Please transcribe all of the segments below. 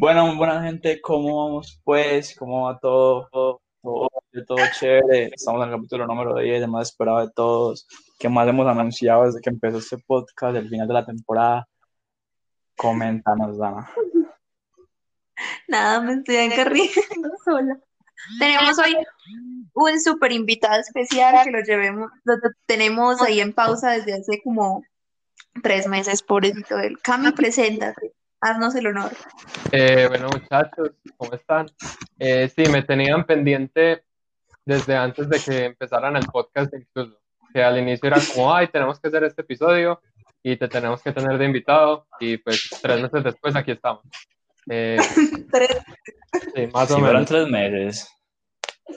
Bueno, buena gente, ¿cómo vamos pues? ¿Cómo va todo? Todo, todo, todo chévere. Estamos en el capítulo número 10, el más esperado de todos. ¿Qué más hemos anunciado desde que empezó este podcast, el final de la temporada? Coméntanos, Dana. Nada, me estoy encarriendo sola. Tenemos hoy un super invitado especial que lo llevemos, lo tenemos ahí en pausa desde hace como tres meses, pobrecito él. Cami, preséntate, haznos el honor. Eh, bueno, muchachos, ¿cómo están? Eh, sí, me tenían pendiente desde antes de que empezaran el podcast incluso, que al inicio era como, ay, tenemos que hacer este episodio y te tenemos que tener de invitado y pues tres meses después aquí estamos. Eh, Tres. sí, más Si o fueron menos. tres meses.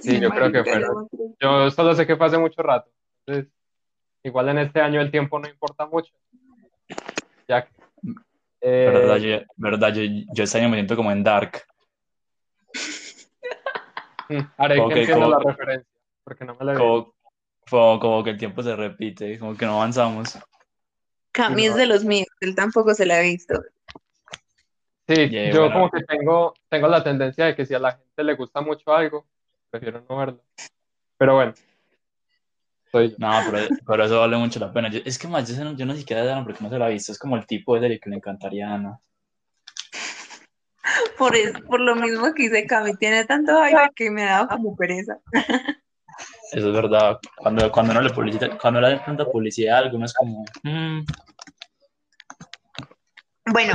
Sí, yo creo que fueron. Yo solo sé que fue hace mucho rato. Entonces, igual en este año el tiempo no importa mucho. Ya. Eh, Verdad, yo, verdad, yo, yo este año me siento como en Dark. haré Ok, que entienda como- la referencia, porque no me la. Como, como, como que el tiempo se repite, como que no avanzamos. Cami es de los míos, él tampoco se la ha visto. Sí, Yeah, yo bueno. como que tengo, tengo la tendencia de que si a la gente le gusta mucho algo, prefiero no verlo. Pero bueno, soy yo. No, pero, pero eso vale mucho la pena. Yo- es que más, yo, no- yo no siquiera de Dana porque no se la he visto. Es como el tipo de serie que le encantaría a Ana. Por, es- por lo mismo que dice Cami, tiene tanto aire que me da como pereza. Eso es verdad. Cuando, cuando no le publicita, cuando le dan tanta publicidad a algo, uno es como, mm, Bueno,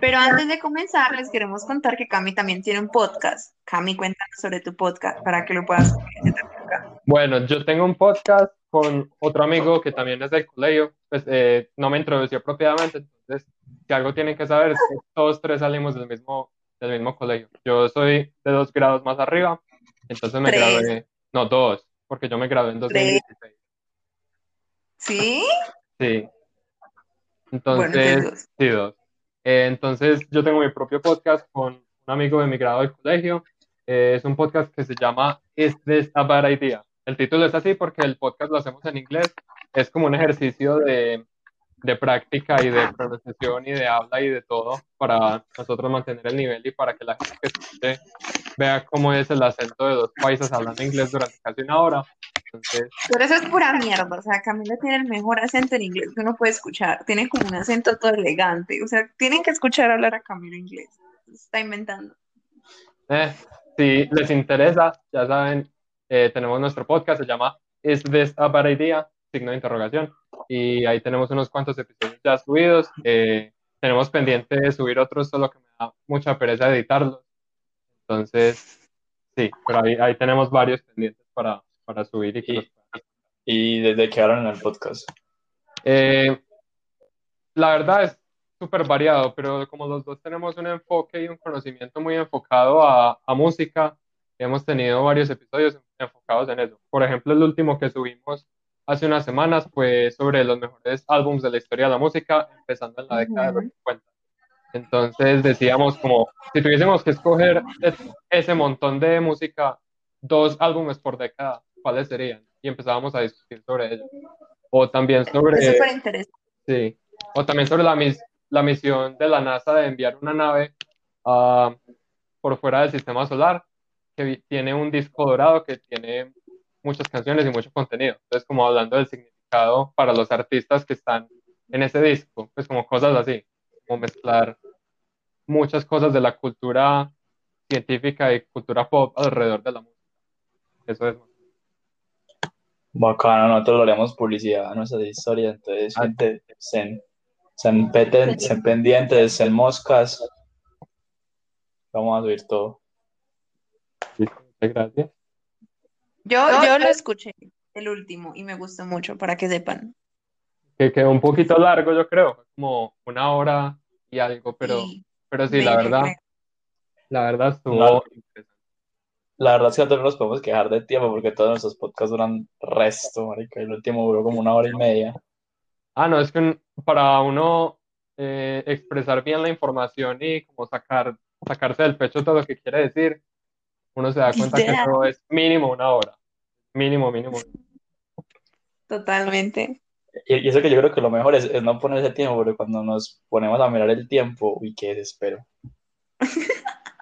pero antes de comenzar, les queremos contar que Cami también tiene un podcast. Cami, cuéntanos sobre tu podcast para que lo puedas comentar acá. Bueno, yo tengo un podcast con otro amigo que también es del colegio, pues eh, no me introdució propiamente, entonces si algo tienen que saber es que todos tres salimos del mismo, del mismo colegio. Yo soy de dos grados más arriba, entonces me Tres. gradué, no, dos, porque yo me gradué en 2016. ¿Sí? Sí. Entonces, sí, dos. Eh, entonces, yo tengo mi propio podcast con un amigo de mi grado del colegio. Eh, es un podcast que se llama Is This a Bad Idea? El título es así porque el podcast lo hacemos en inglés. Es como un ejercicio de, de práctica y de pronunciación y de habla y de todo para nosotros mantener el nivel y para que la gente que escuche vea cómo es el acento de dos países hablando inglés durante casi una hora. Entonces, Pero eso es pura mierda. O sea, Camila tiene el mejor acento en inglés que uno puede escuchar. Tiene como un acento todo elegante. O sea, tienen que escuchar hablar a Camila inglés. Se Está inventando. Eh, si les interesa, ya saben, eh, tenemos nuestro podcast, se llama Is This a Bad Idea? Signo de interrogación. Y ahí tenemos unos cuantos episodios ya subidos. Eh, tenemos pendiente de subir otros, solo que me da mucha pereza editarlos. Entonces, sí, pero ahí, ahí tenemos varios pendientes para, para subir y Y- y desde que hablan en el podcast. Eh, la verdad es súper variado, pero como los dos tenemos un enfoque y un conocimiento muy enfocado a, a música, hemos tenido varios episodios enfocados en eso. Por ejemplo, el último que subimos hace unas semanas fue sobre los mejores álbumes de la historia de la música, empezando en la década de los Ujú. 50. Entonces decíamos como, si tuviésemos que escoger es- ese montón de música, dos álbumes por década, ¿cuáles serían? Y empezábamos a discutir sobre ello. O también sobre... Es súper interesante. Sí, o también sobre la, mis- la misión de la NASA de enviar una nave ah, por fuera del sistema solar que tiene un disco dorado que tiene muchas canciones y mucho contenido. Entonces, como hablando del significado para los artistas que están en ese disco, pues como cosas así, como mezclar muchas cosas de la cultura científica y cultura pop alrededor de la música. Eso es. Bacano, nosotros le haríamos publicidad a nuestras historias, entonces, Ah. gente, sean, sean, peten- sean pendientes, sean moscas. Vamos a subir todo. Muchas gracias. Yo, yo lo escuché, el último, y me gustó mucho, para que sepan. Que quedó un poquito largo, yo creo, como una hora y algo, pero, Y pero sí, la verdad, creo. la verdad estuvo interesante. La verdad es que nosotros no nos podemos quejar de tiempo porque todos nuestros podcasts duran resto, marica. El último duró como una hora y media. Ah, no, es que un- para uno eh, expresar bien la información y como sacar, sacarse del pecho todo lo que quiere decir, uno se da cuenta que eso es mínimo una hora. Mínimo, mínimo. Totalmente. Y, y eso que yo creo que lo mejor es, es no poner ese tiempo, porque cuando nos ponemos a mirar el tiempo, uy, qué desespero.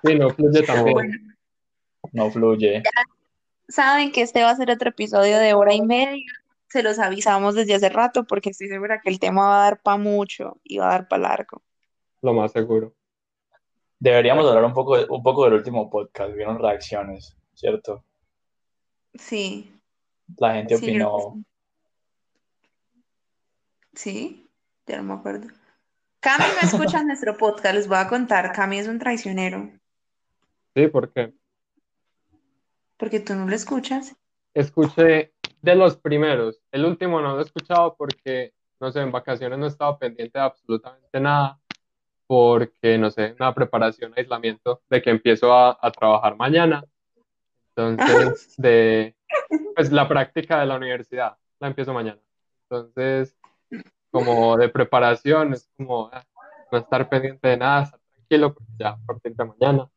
Sí, no fluye también. Bueno, No fluye. saben que este va a ser otro episodio de hora y media. Se los avisamos desde hace rato porque estoy segura que el tema va a dar para mucho y va a dar para largo. Lo más seguro. Deberíamos hablar un poco, un poco del último podcast. Vieron reacciones, ¿cierto? Sí, La gente sí, opinó. sí. Sí, ya no me acuerdo. Cami no escucha nuestro podcast, les voy a contar. Cami es un traicionero Sí, porque porque tú no lo escuchas. escuché de los primeros. El último no lo he escuchado porque, no sé, en vacaciones no he estado pendiente de absolutamente nada. Porque, no sé, una preparación, aislamiento de que empiezo a, a trabajar mañana. Entonces, de, pues la práctica de la universidad la empiezo mañana. Entonces, como de preparación, es como ah, no estar pendiente de nada, estar tranquilo, porque ya a partir de mañana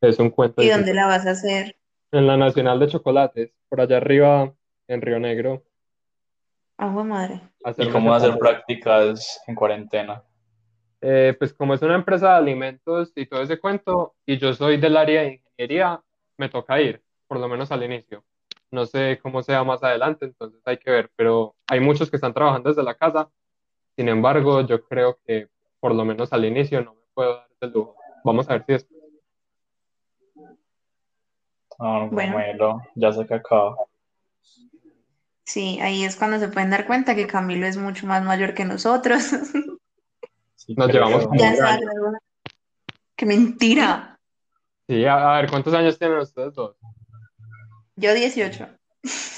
es un cuento ¿Y de dónde la vas a hacer? en la Nacional de Chocolates, por allá arriba en Río Negro. Agua madre. ¿Y cómo hacer prácticas en cuarentena? Eh, pues como es una empresa de alimentos y todo ese cuento, y yo soy del área de ingeniería, me toca ir, por lo menos al inicio. No sé cómo sea más adelante, entonces hay que ver, pero hay muchos que están trabajando desde la casa. Sin embargo, yo creo que por lo menos al inicio no me puedo dar ese lujo. Vamos a ver si después. Ah, no, Bueno. Ya sé que acaba. Sí, ahí es cuando se pueden dar cuenta que Camilo es mucho más mayor que nosotros. Sí, Nos llevamos como Ya. ¡Qué mentira! Sí, a, a ver, ¿cuántos años tienen ustedes dos? Yo 18.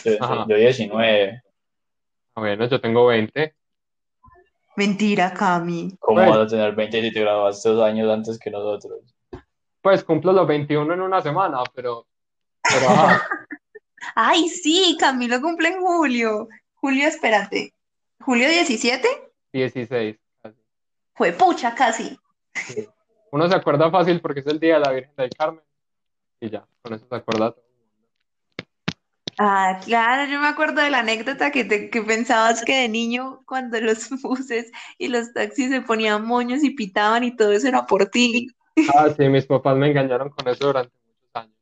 Yo, Ajá. yo 19. Ah, Bueno, yo tengo 20. Mentira, Cami. ¿Cómo Bueno. vas a tener 20 si te graduaste dos años antes que nosotros? Pues cumplo los 21 en una semana, pero. Ay, sí, Camilo cumple en julio. Julio, espérate. ¿Julio 17? 16. casi. Fue pucha, casi. Sí. Uno se acuerda fácil porque es el día de la Virgen del Carmen. Y ya, con eso se acuerda todo. Ah, claro, yo me acuerdo de la anécdota que, te- que pensabas que de niño, cuando los buses y los taxis se ponían moños y pitaban y todo eso era por ti. Ah, sí, mis papás me engañaron con eso durante muchos años.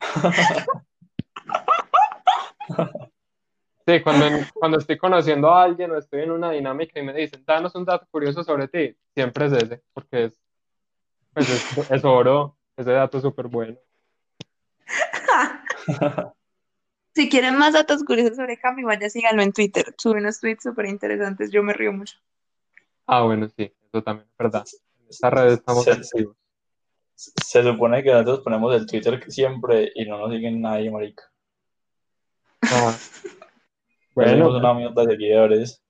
Sí, cuando, cuando estoy conociendo a alguien o estoy en una dinámica y me dicen, danos un dato curioso sobre ti, siempre es ese, porque es, pues es, es oro, ese dato es súper bueno. Si quieren más datos curiosos sobre Cami, vaya, síganlo en Twitter. Sube unos tweets súper interesantes, yo me río mucho. Ah, bueno, sí, eso también es verdad. En esta red estamos Sí. activos. Se supone que nosotros ponemos el Twitter siempre y no nos siguen nadie, marica. Ah, Tenemos bueno, una mierda de seguidores.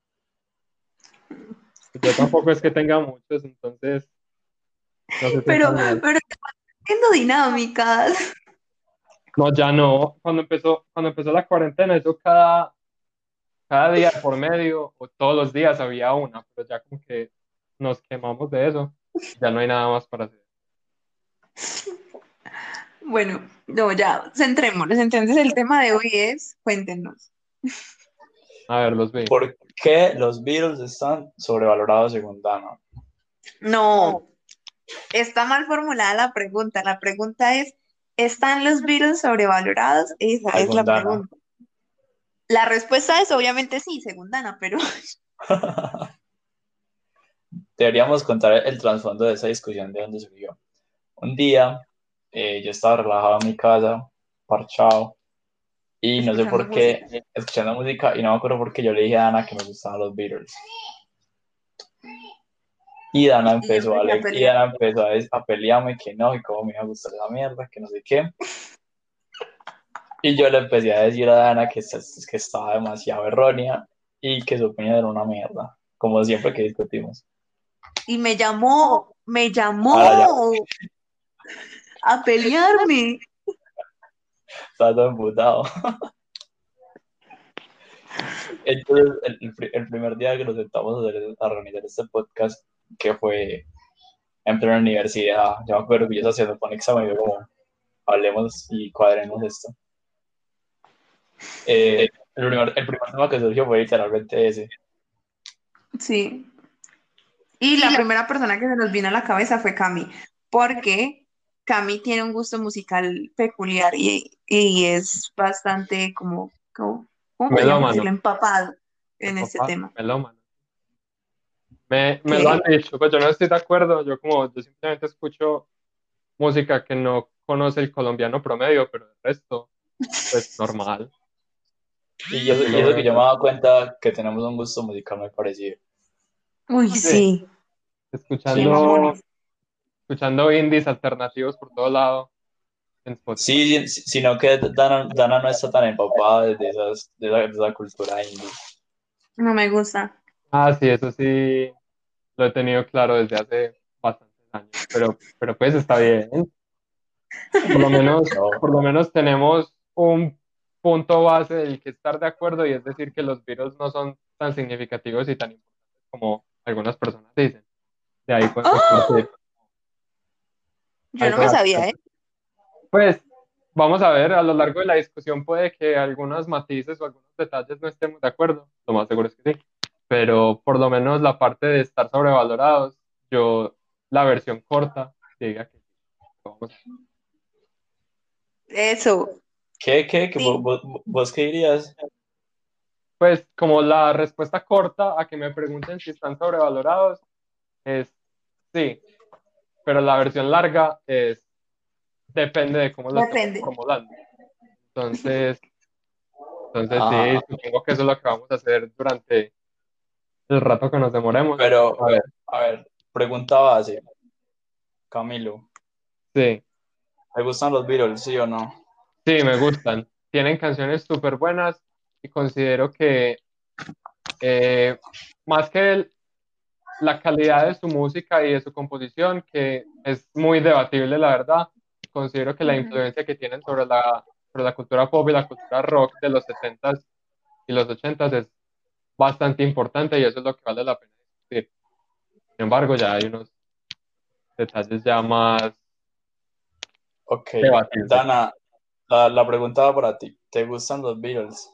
yo tampoco es que tenga muchos, entonces no sé si Pero, pero haciendo dinámicas. No, ya no. Cuando empezó, cuando empezó la cuarentena, eso cada, cada día por medio, o todos los días había una, pero ya como que nos quemamos de eso. Ya no hay nada más para hacer. Bueno, no, ya, centrémonos. Entonces, el tema de hoy es, cuéntenos. A ver, los vi. ¿Por qué los Beatles están sobrevalorados según Dana? No, está mal formulada la pregunta. La pregunta es, ¿están los Beatles sobrevalorados? Esa es la Dana. pregunta. La respuesta es obviamente sí, según Dana, pero Deberíamos contar el trasfondo de esa discusión de dónde surgió. Un día eh, yo estaba relajado en mi casa, parchado, y no sé por qué, escuchando música, y no me acuerdo por qué yo le dije a Dana que me gustaban los Beatles. Y Dana empezó a, y. Dana empezó a, a pelearme que no, y cómo me iba a gustar esa mierda, que no sé qué. Y yo le empecé a decir a Dana que, que estaba demasiado errónea y que su opinión era una mierda, como siempre que discutimos. y me llamó, me llamó a pelearme. Estaba todo emputado. Entonces, el, el pri- el primer día que nos sentamos a, hacer- a organizar este podcast, que fue en plena universidad, yo me acuerdo que yo estaba haciendo un examen y yo como, hablemos y cuadremos esto. Eh, el, primer, el primer tema que surgió fue literalmente ese. Sí. Y la primera persona que se nos vino a la cabeza fue Cami, porque Cami tiene un gusto musical peculiar y, y es bastante como, como ¿cómo podríamos Melómano. decirlo? empapado en este tema. melómano. Me, me lo han dicho, pues yo no estoy de acuerdo, yo como, yo simplemente escucho música que no conoce el colombiano promedio, pero el resto, pues normal. Y eso, y eso que yo me he dado cuenta que tenemos un gusto musical muy parecido. Uy, Sí. sí. Escuchando. Escuchando indies alternativos por todo lado en. Sí, sino que Dana, Dana no está tan empapada de, esas, de, esa, de esa cultura indie. No me gusta. Ah, sí, eso sí lo he tenido claro desde hace bastantes años, pero, pero pues está bien. Por lo menos, No. por lo menos tenemos un punto base del que estar de acuerdo y es decir que los virus no son tan significativos y tan importantes como algunas personas dicen. De ahí podemos ¡Ah! Yo no me sabía, ¿eh? Pues vamos a ver, a lo largo de la discusión puede que algunos matices o algunos detalles no estemos de acuerdo, lo más seguro es que sí, pero por lo menos la parte de estar sobrevalorados, yo la versión corta diga que sí. Vamos. Eso. ¿Qué, qué, qué Sí. vos, vos- vos qué dirías? Pues como la respuesta corta a que me pregunten si están sobrevalorados es sí, pero la versión larga es depende de cómo lo Depende. estemos formulando. Entonces, entonces sí, Ah. supongo que eso es lo que vamos a hacer durante el rato que nos demoremos. Pero, A ver, a ver, pregunta base. Camilo, sí, ¿te gustan los Beatles, sí o no? sí, me gustan. Tienen canciones súper buenas y considero que eh, más que el- la calidad de su música y de su composición, que es muy debatible, la verdad, considero que la influencia que tienen sobre la, sobre la cultura pop y la cultura rock de los 70s y los 80s es bastante importante y eso es lo que vale la pena discutir. Sin embargo, ya hay unos detalles ya más Ok. debatibles. Dana, la, la pregunta va para ti. ¿Te gustan los Beatles?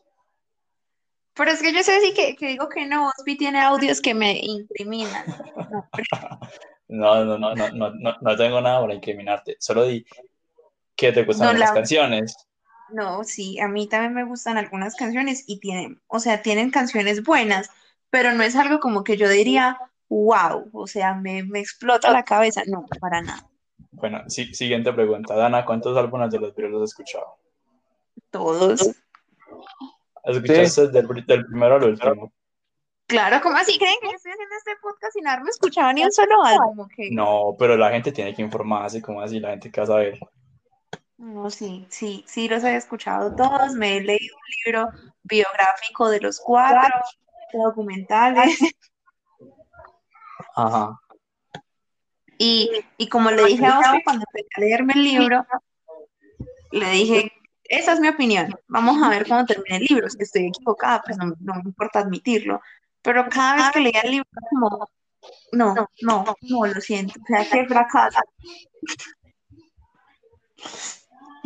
Pero es que yo sé decir que, que digo que no, Osby tiene audios que me incriminan. No, No, no, no, no, no, no, no tengo nada para incriminarte. Solo di que te gustan No, las la- canciones. no, sí, a mí también me gustan algunas canciones y tienen, o sea, tienen canciones buenas, pero no es algo como que yo diría, wow, o sea, me, me explota la cabeza. No, para nada. Bueno, sí, siguiente pregunta. Dana, ¿cuántos álbumes de los Beatles has escuchado? Todos. ¿Escuchaste del, del primero al último? Claro, ¿cómo así creen que yo estoy haciendo este podcast sin haberme escuchado ni un solo álbum? ¿o qué? No, pero la gente tiene que informarse, ¿cómo así? La gente que va a saber. No, sí, sí, sí los he escuchado todos, me he leído un libro biográfico de los cuatro, documentales, Ajá. y, y como le dije a Oscar cuando empecé a leerme el libro, le dije, esa es mi opinión, vamos a ver cómo termina el libro, si estoy equivocada, pues no, no me importa admitirlo, pero cada vez que leía el libro, como, no, no, no, lo siento, o sea, qué fracaso.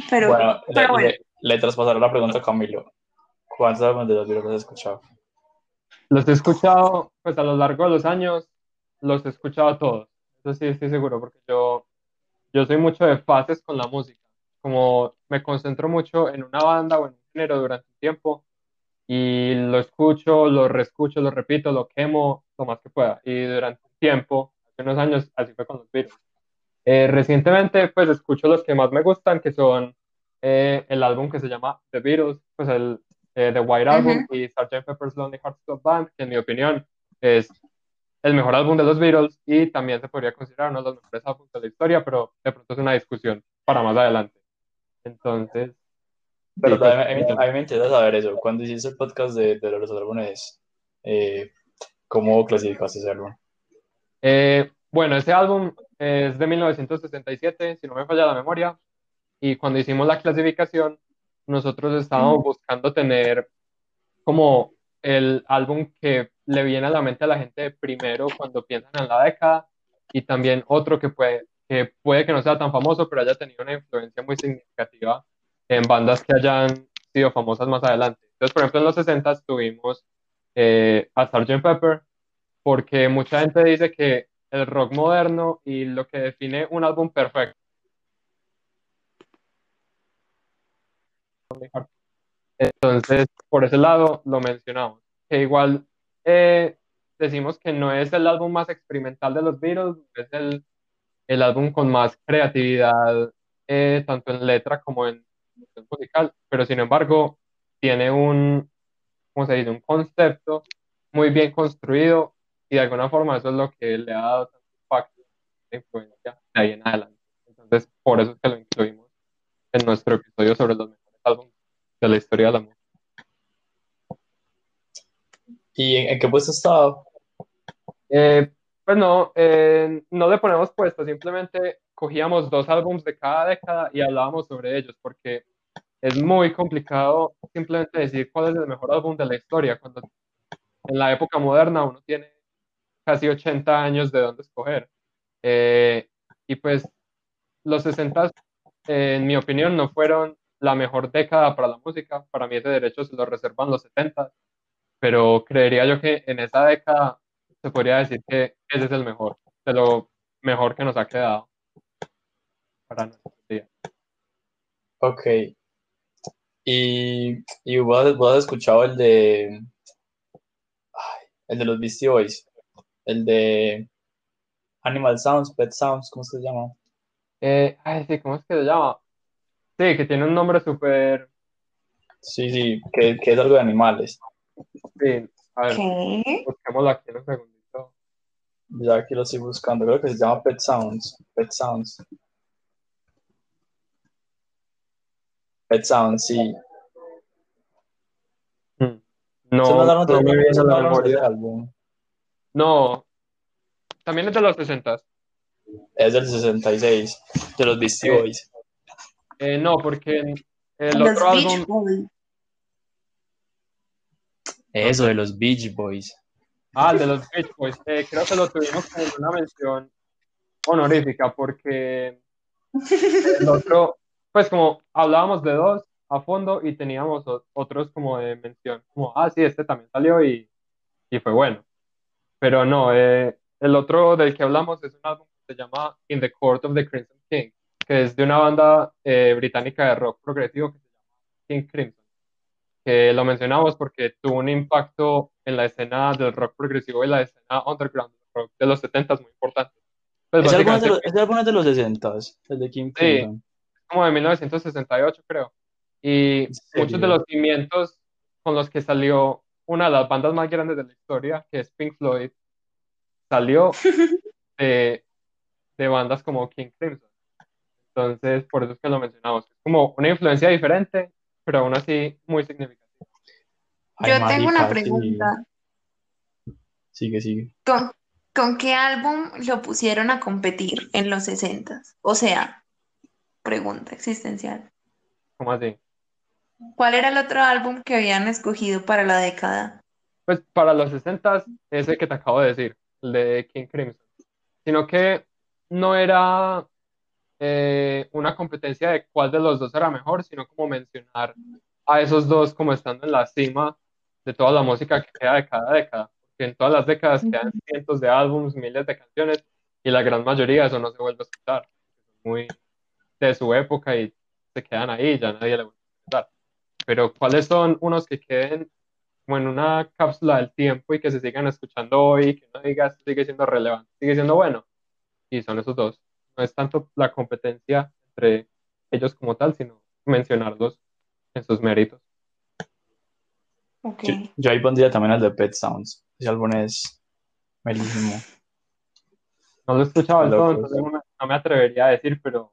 Pero, Bueno, pero le, bueno. le- le traspasaré la pregunta a Camilo. ¿Cuántos álbumes de los Beatles has escuchado? Los he escuchado, pues a lo largo de los años, los he escuchado todos. Eso sí, estoy seguro, porque yo, yo soy mucho de fases con la música. Como me concentro mucho en una banda o en un género durante un tiempo y lo escucho, lo reescucho, lo repito, lo quemo lo más que pueda. Y durante un tiempo, hace unos años, así fue con los Beatles. Eh, recientemente, pues escucho los que más me gustan, que son eh, el álbum que se llama The Beatles, pues el eh, The White Album y Sgt. Pepper's Lonely Hearts Club Band, que en mi opinión es el mejor álbum de los Beatles y también se podría considerar uno de los mejores álbumes de la historia, pero de pronto es una discusión para más adelante. Entonces, Pero sí, pues, a, mí, a mí me interesa saber eso. Cuando hiciste el podcast de, de los álbumes, eh, ¿cómo clasificaste ese álbum? eh, bueno, ese álbum es de 1967, si no me falla la memoria, y cuando hicimos la clasificación, nosotros estábamos buscando tener como el álbum que le viene a la mente a la gente primero cuando piensan en la década y también otro que puede, que puede que no sea tan famoso, pero haya tenido una influencia muy significativa en bandas que hayan sido famosas más adelante. Entonces, por ejemplo, en los 60 tuvimos eh, a Sgt. Pepper, porque mucha gente dice que el rock moderno y lo que define un álbum perfecto. Entonces, por ese lado lo mencionamos. Que igual eh, decimos que no es el álbum más experimental de los Beatles, es el el álbum con más creatividad, eh, tanto en letra como en musical, pero sin embargo tiene un, ¿cómo se dice? Un concepto muy bien construido y de alguna forma eso es lo que le ha dado tanto impacto e influencia de ahí en adelante. Entonces, por eso es que lo incluimos en nuestro episodio sobre los mejores álbumes de la historia de la música. ¿Y en, en qué puesto estaba? Eh, pues no, eh, no le ponemos puesto, simplemente cogíamos dos álbumes de cada década y hablábamos sobre ellos, porque es muy complicado simplemente decir cuál es el mejor álbum de la historia, cuando en la época moderna uno tiene casi 80 años de dónde escoger. Eh, y pues los 60, en mi opinión, no fueron la mejor década para la música. Para mí ese derecho se lo reservan los 70, pero creería yo que en esa década se podría decir que ese es el mejor, de lo mejor que nos ha quedado para nuestro día. Ok. Y, y vos, has- vos has escuchado el de. ay, el de los Beastie Boys. El de Animal Sounds, Pet Sounds, ¿cómo se llama? Eh, ay, sí, ¿cómo es que se llama? Sí, que tiene un nombre súper... Sí, sí, que, que es algo de animales. Sí, a ver, ¿Qué? busquémoslo aquí en un segundito. Ya aquí lo estoy buscando. Creo que se llama Pet Sounds. Pet Sounds. Pet Sounds, sí. Mm. No, no no me viene no la álbum. También es de los 60. Es del 66, de los Beastie Eh, Boys. Eh, no, porque el Los otro Beach álbum, Boys. Eso, de los Beach Boys. ah, de los Beach Boys, eh, creo que lo tuvimos como una mención honorífica porque el otro, pues como hablábamos de dos a fondo y teníamos otros como de mención, como, ah, sí, este también salió y, y fue bueno. Pero no, eh, el otro del que hablamos es un álbum que se llama In the Court of the Crimson King, que es de una banda eh, británica de rock progresivo que se llama King Crimson, que lo mencionamos porque tuvo un impacto en la escena del rock progresivo y la escena underground rock de los 70 muy importante. Pues es de los, es de los 60, el de Kim Sí. Como de 1968, creo. Y muchos de los cimientos con los que salió una de las bandas más grandes de la historia, que es Pink Floyd, salió de, de bandas como King Crimson. Entonces, por eso es que lo mencionamos. Es como una influencia diferente, pero aún así muy significativa. Ay, Yo tengo una pregunta. Sigue, sigue. ¿Con, con qué álbum lo pusieron a competir en los 60? O sea, pregunta existencial. ¿Cómo así? ¿Cuál era el otro álbum que habían escogido para la década? Pues para los 60 ese que te acabo de decir, el de King Crimson. Sino que no era eh, una competencia de cuál de los dos era mejor, sino como mencionar a esos dos como estando en la cima de toda la música que queda de cada década. Porque en todas las décadas quedan cientos de álbumes, miles de canciones, y la gran mayoría de eso no se vuelve a escuchar. Muy de su época y se quedan ahí, ya nadie le vuelve a escuchar. Pero ¿cuáles son unos que queden como en una cápsula del tiempo y que se sigan escuchando hoy, que uno diga "Esto sigue siendo relevante, sigue siendo bueno? Y son esos dos. No es tanto la competencia entre ellos como tal, sino mencionarlos en sus méritos. Ok. Yo, yo ahí pondría también el de Pet Sounds. Ese álbum es malísimo. No lo he escuchado todo, entonces no me, no me atrevería a decir, pero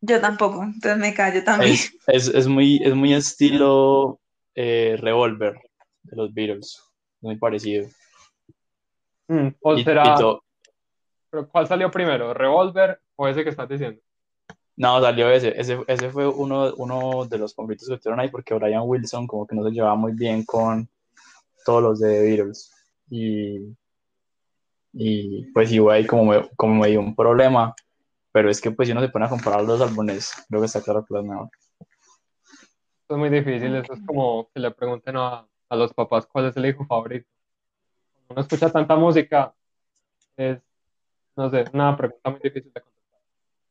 Yo tampoco, entonces me callo también. Es, es, es muy, es muy estilo eh, Revolver de los Beatles. Muy parecido. mm, o Y- será, y to- pero ¿cuál salió primero? ¿Revolver o ese que estás diciendo? No, salió ese. Ese, ese fue uno, uno de los conflictos que tuvieron ahí porque Brian Wilson como que no se llevaba muy bien con todos los de The Beatles. Y, y pues igual ahí como me, como me dio un problema. Pero es que pues si uno se pone a comparar los álbumes, creo que está claro que los mejor. Es muy difícil, eso es como que le pregunten a, a los papás cuál es el hijo favorito. Cuando uno escucha tanta música, es, no sé, una pregunta muy difícil de contestar.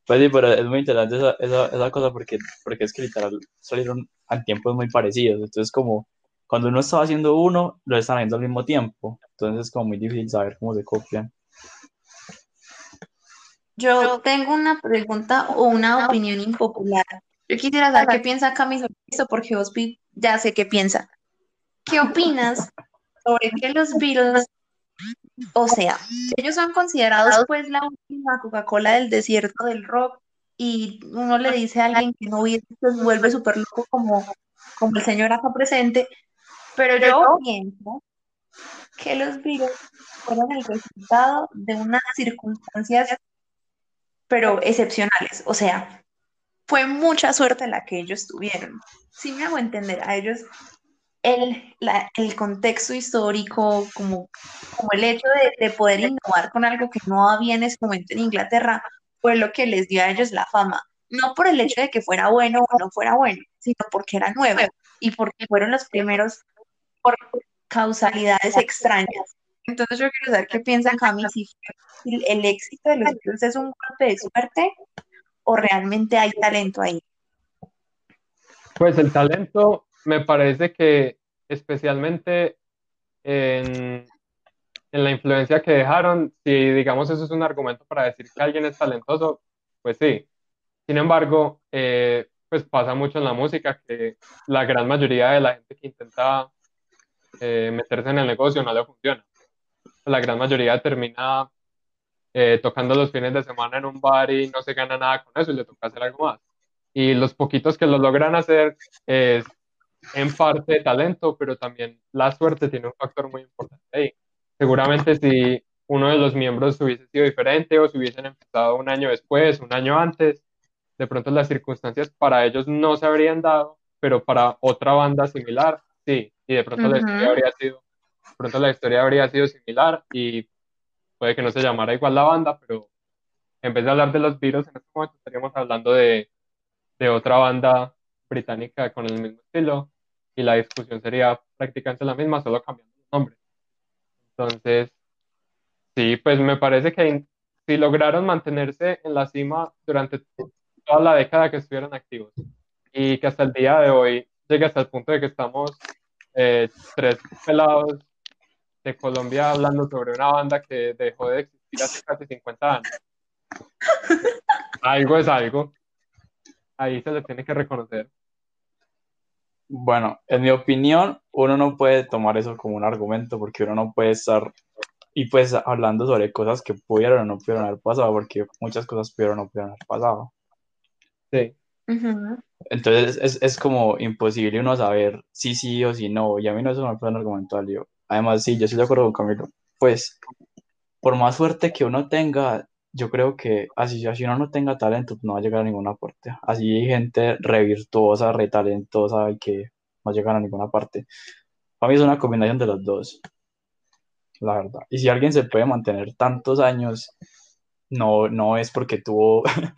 Pues sí, pero es muy interesante esa, esa, esa cosa porque, porque es que literal salieron a tiempos muy parecidos. Entonces, como cuando uno estaba haciendo uno, lo están haciendo al mismo tiempo. Entonces, es como muy difícil saber cómo se copian. Yo tengo una pregunta o una opinión impopular. Yo quisiera saber qué piensa Cami sobre esto, porque ya sé qué piensa. ¿Qué opinas sobre que los Beatles, o sea, ellos son considerados pues la última Coca-Cola del desierto del rock y uno le dice a alguien que no vive, se vuelve súper loco como, como el señor acá presente, pero yo pienso que los Beatles fueron el resultado de unas circunstancias pero excepcionales. O sea, fue mucha suerte la que ellos tuvieron. Si me hago entender, a ellos el, el contexto histórico, como, como el hecho de, de poder innovar con algo que no había en ese momento en Inglaterra, fue lo que les dio a ellos la fama. No por el hecho de que fuera bueno o no fuera bueno, sino porque era nuevo y porque fueron los primeros por causalidades extrañas. Entonces yo quiero saber qué piensa Cami, si si el éxito de los Beatles es un golpe de suerte o realmente hay talento ahí. Pues el talento me parece que especialmente en, la influencia que dejaron, si digamos eso es un argumento para decir que alguien es talentoso, pues sí. Sin embargo, eh, pues pasa mucho en la música que la gran mayoría de la gente que intenta eh, meterse en el negocio no le funciona. La gran mayoría termina eh, tocando los fines de semana en un bar y no se gana nada con eso y le toca hacer algo más. Y los poquitos que lo logran hacer es en parte talento, pero también la suerte tiene un factor muy importante ahí. Seguramente si uno de los miembros hubiese sido diferente o si hubiesen empezado un año después, un año antes, de pronto las circunstancias para ellos no se habrían dado, pero para otra banda similar, sí, y de pronto la historia habría sido, de pronto la historia habría sido similar y puede que no se llamara igual la banda, pero en vez de hablar de los Beatles, en este momento estaríamos hablando de, de otra banda británica con el mismo estilo y la discusión sería prácticamente la misma, solo cambiando los nombres. Entonces, sí, pues me parece que si lograron mantenerse en la cima durante toda la década que estuvieron activos y que hasta el día de hoy llegue hasta el punto de que estamos eh, tres pelados de Colombia hablando sobre una banda que dejó de existir hace casi 50 años. Algo es algo. Ahí se le tiene que reconocer. Bueno, en mi opinión, uno no puede tomar eso como un argumento porque uno no puede estar y pues hablando sobre cosas que pudieron o no pudieron haber pasado porque muchas cosas pudieron o no pudieron haber pasado. Sí. Ujú. Entonces es, es como imposible uno saber si sí o si no. Y a mí no parece un argumento válido. Además, sí, yo estoy de acuerdo con Camilo. Pues, por más suerte que uno tenga, yo creo que así, así uno no tenga talento, no va a llegar a ninguna parte. Así hay gente re virtuosa, re talentosa y que no llegan a ninguna parte. Para mí es una combinación de los dos, la verdad. Y si alguien se puede mantener tantos años, no, no es porque tuvo,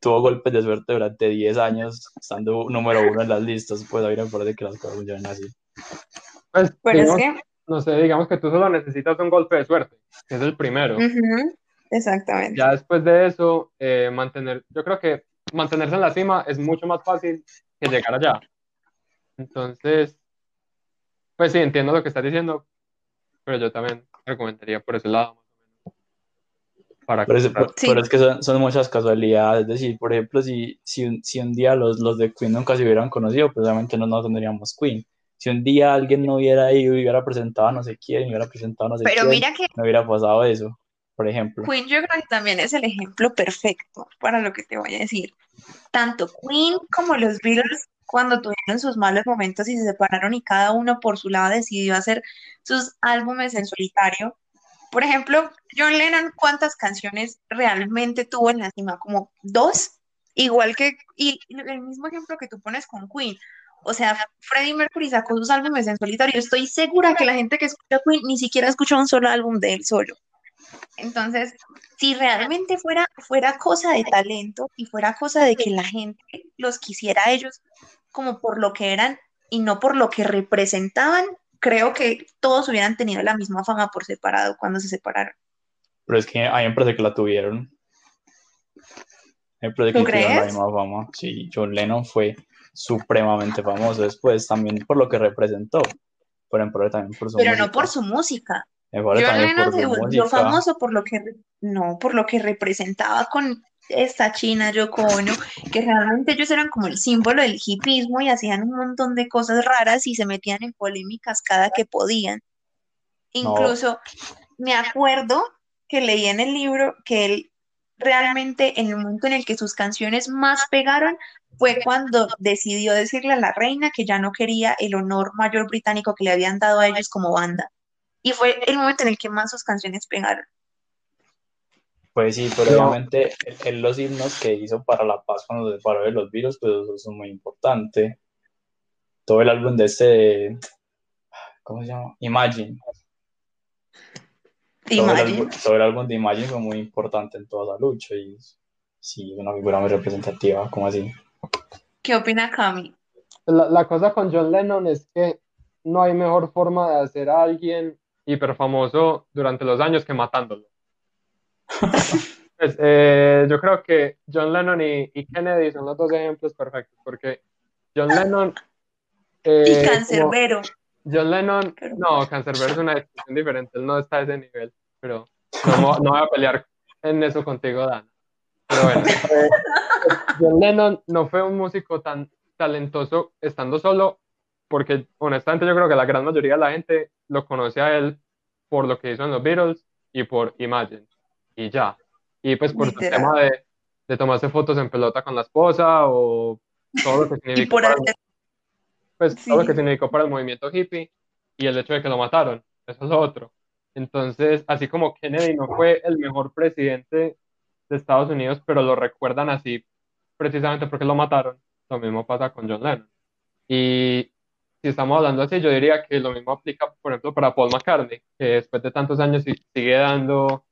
tuvo golpes de suerte durante 10 años, estando número uno en las listas, pues a mí me parece que las cosas funcionan así. Pues, Pero es digamos, que, no sé, digamos que tú solo necesitas un golpe de suerte, que es el primero. ujú, exactamente. Ya después de eso, eh, mantener, yo creo que mantenerse en la cima es mucho más fácil que llegar allá. Entonces, pues sí, entiendo lo que estás diciendo, pero yo también recomendaría por ese lado, más o menos, para Pero es, comprar. Sí. pero es que son, son muchas casualidades. Es decir, por ejemplo, si, si, un, si un día los, los de Queen nunca se hubieran conocido, pues obviamente no, no tendríamos Queen. Si un día alguien no hubiera ido y hubiera presentado a no sé quién, y hubiera presentado a no sé Pero quién, mira que no hubiera pasado eso, Queen yo creo que también es el ejemplo perfecto para lo que te voy a decir. Tanto Queen como los Beatles, cuando tuvieron sus malos momentos y se separaron y cada uno por su lado decidió hacer sus álbumes en solitario. Por ejemplo, John Lennon, ¿cuántas canciones realmente tuvo en la cima? Como dos, igual que, y el mismo ejemplo que tú pones con Queen. O sea, Freddie Mercury sacó sus álbumes en solitario. Estoy segura que la gente que escucha Queen ni siquiera escucha un solo álbum de él solo. Entonces, si realmente fuera, fuera cosa de talento y fuera cosa de que la gente los quisiera a ellos como por lo que eran y no por lo que representaban, creo que todos hubieran tenido la misma fama por separado cuando se separaron. Pero es que me parece que la tuvieron. Pero ¿Tú que tiene la misma fama. Sí, John Lennon fue supremamente famoso después, también por lo que representó. En parte también por su Pero música. no por su música. John Lennon se volvió famoso por lo que, no, por lo que representaba con esta china Yoko Ono, que realmente ellos eran como el símbolo del hipismo y hacían un montón de cosas raras y se metían en polémicas cada que podían. Incluso me acuerdo que leí en el libro que él realmente en el momento en el que sus canciones más pegaron fue cuando decidió decirle a la reina que ya no quería el honor mayor británico que le habían dado a ellos como banda. Y fue el momento en el que más sus canciones pegaron. Pues sí, pero obviamente él los himnos que hizo para la paz cuando se separó de los virus, pues eso es muy importante. Todo el álbum de este, ¿cómo se llama? Imagine. Todo el, Imagine. álbum, todo el álbum de Imagine fue muy importante en toda esa lucha y sí, es una figura muy representativa, como así. ¿Qué opina Cami? La, la cosa con John Lennon es que no hay mejor forma de hacer a alguien hiper famoso durante los años que matándolo. Pues, eh, yo creo que John Lennon y, y Kennedy son los dos ejemplos perfectos, porque John Lennon... eh, Y Cancerbero. John Lennon, Pero- no, Cancerbero es una discusión diferente, él no está a ese nivel, pero no, no voy a pelear en eso contigo, Dana. Pero bueno, eh, John Lennon no fue un músico tan talentoso estando solo, porque honestamente yo creo que la gran mayoría de la gente lo conoce a él por lo que hizo en los Beatles y por Imagine, y ya. Y pues por Literal. tema de, de tomarse fotos en pelota con la esposa o todo lo que por para- hacer pues todo lo Sí. que significó para el movimiento hippie y el hecho de que lo mataron, eso es lo otro. Entonces, así como Kennedy no fue el mejor presidente de Estados Unidos, pero lo recuerdan así precisamente porque lo mataron, lo mismo pasa con John Lennon. Y si estamos hablando así, yo diría que lo mismo aplica, por ejemplo, para Paul McCartney, que después de tantos años si- sigue dando,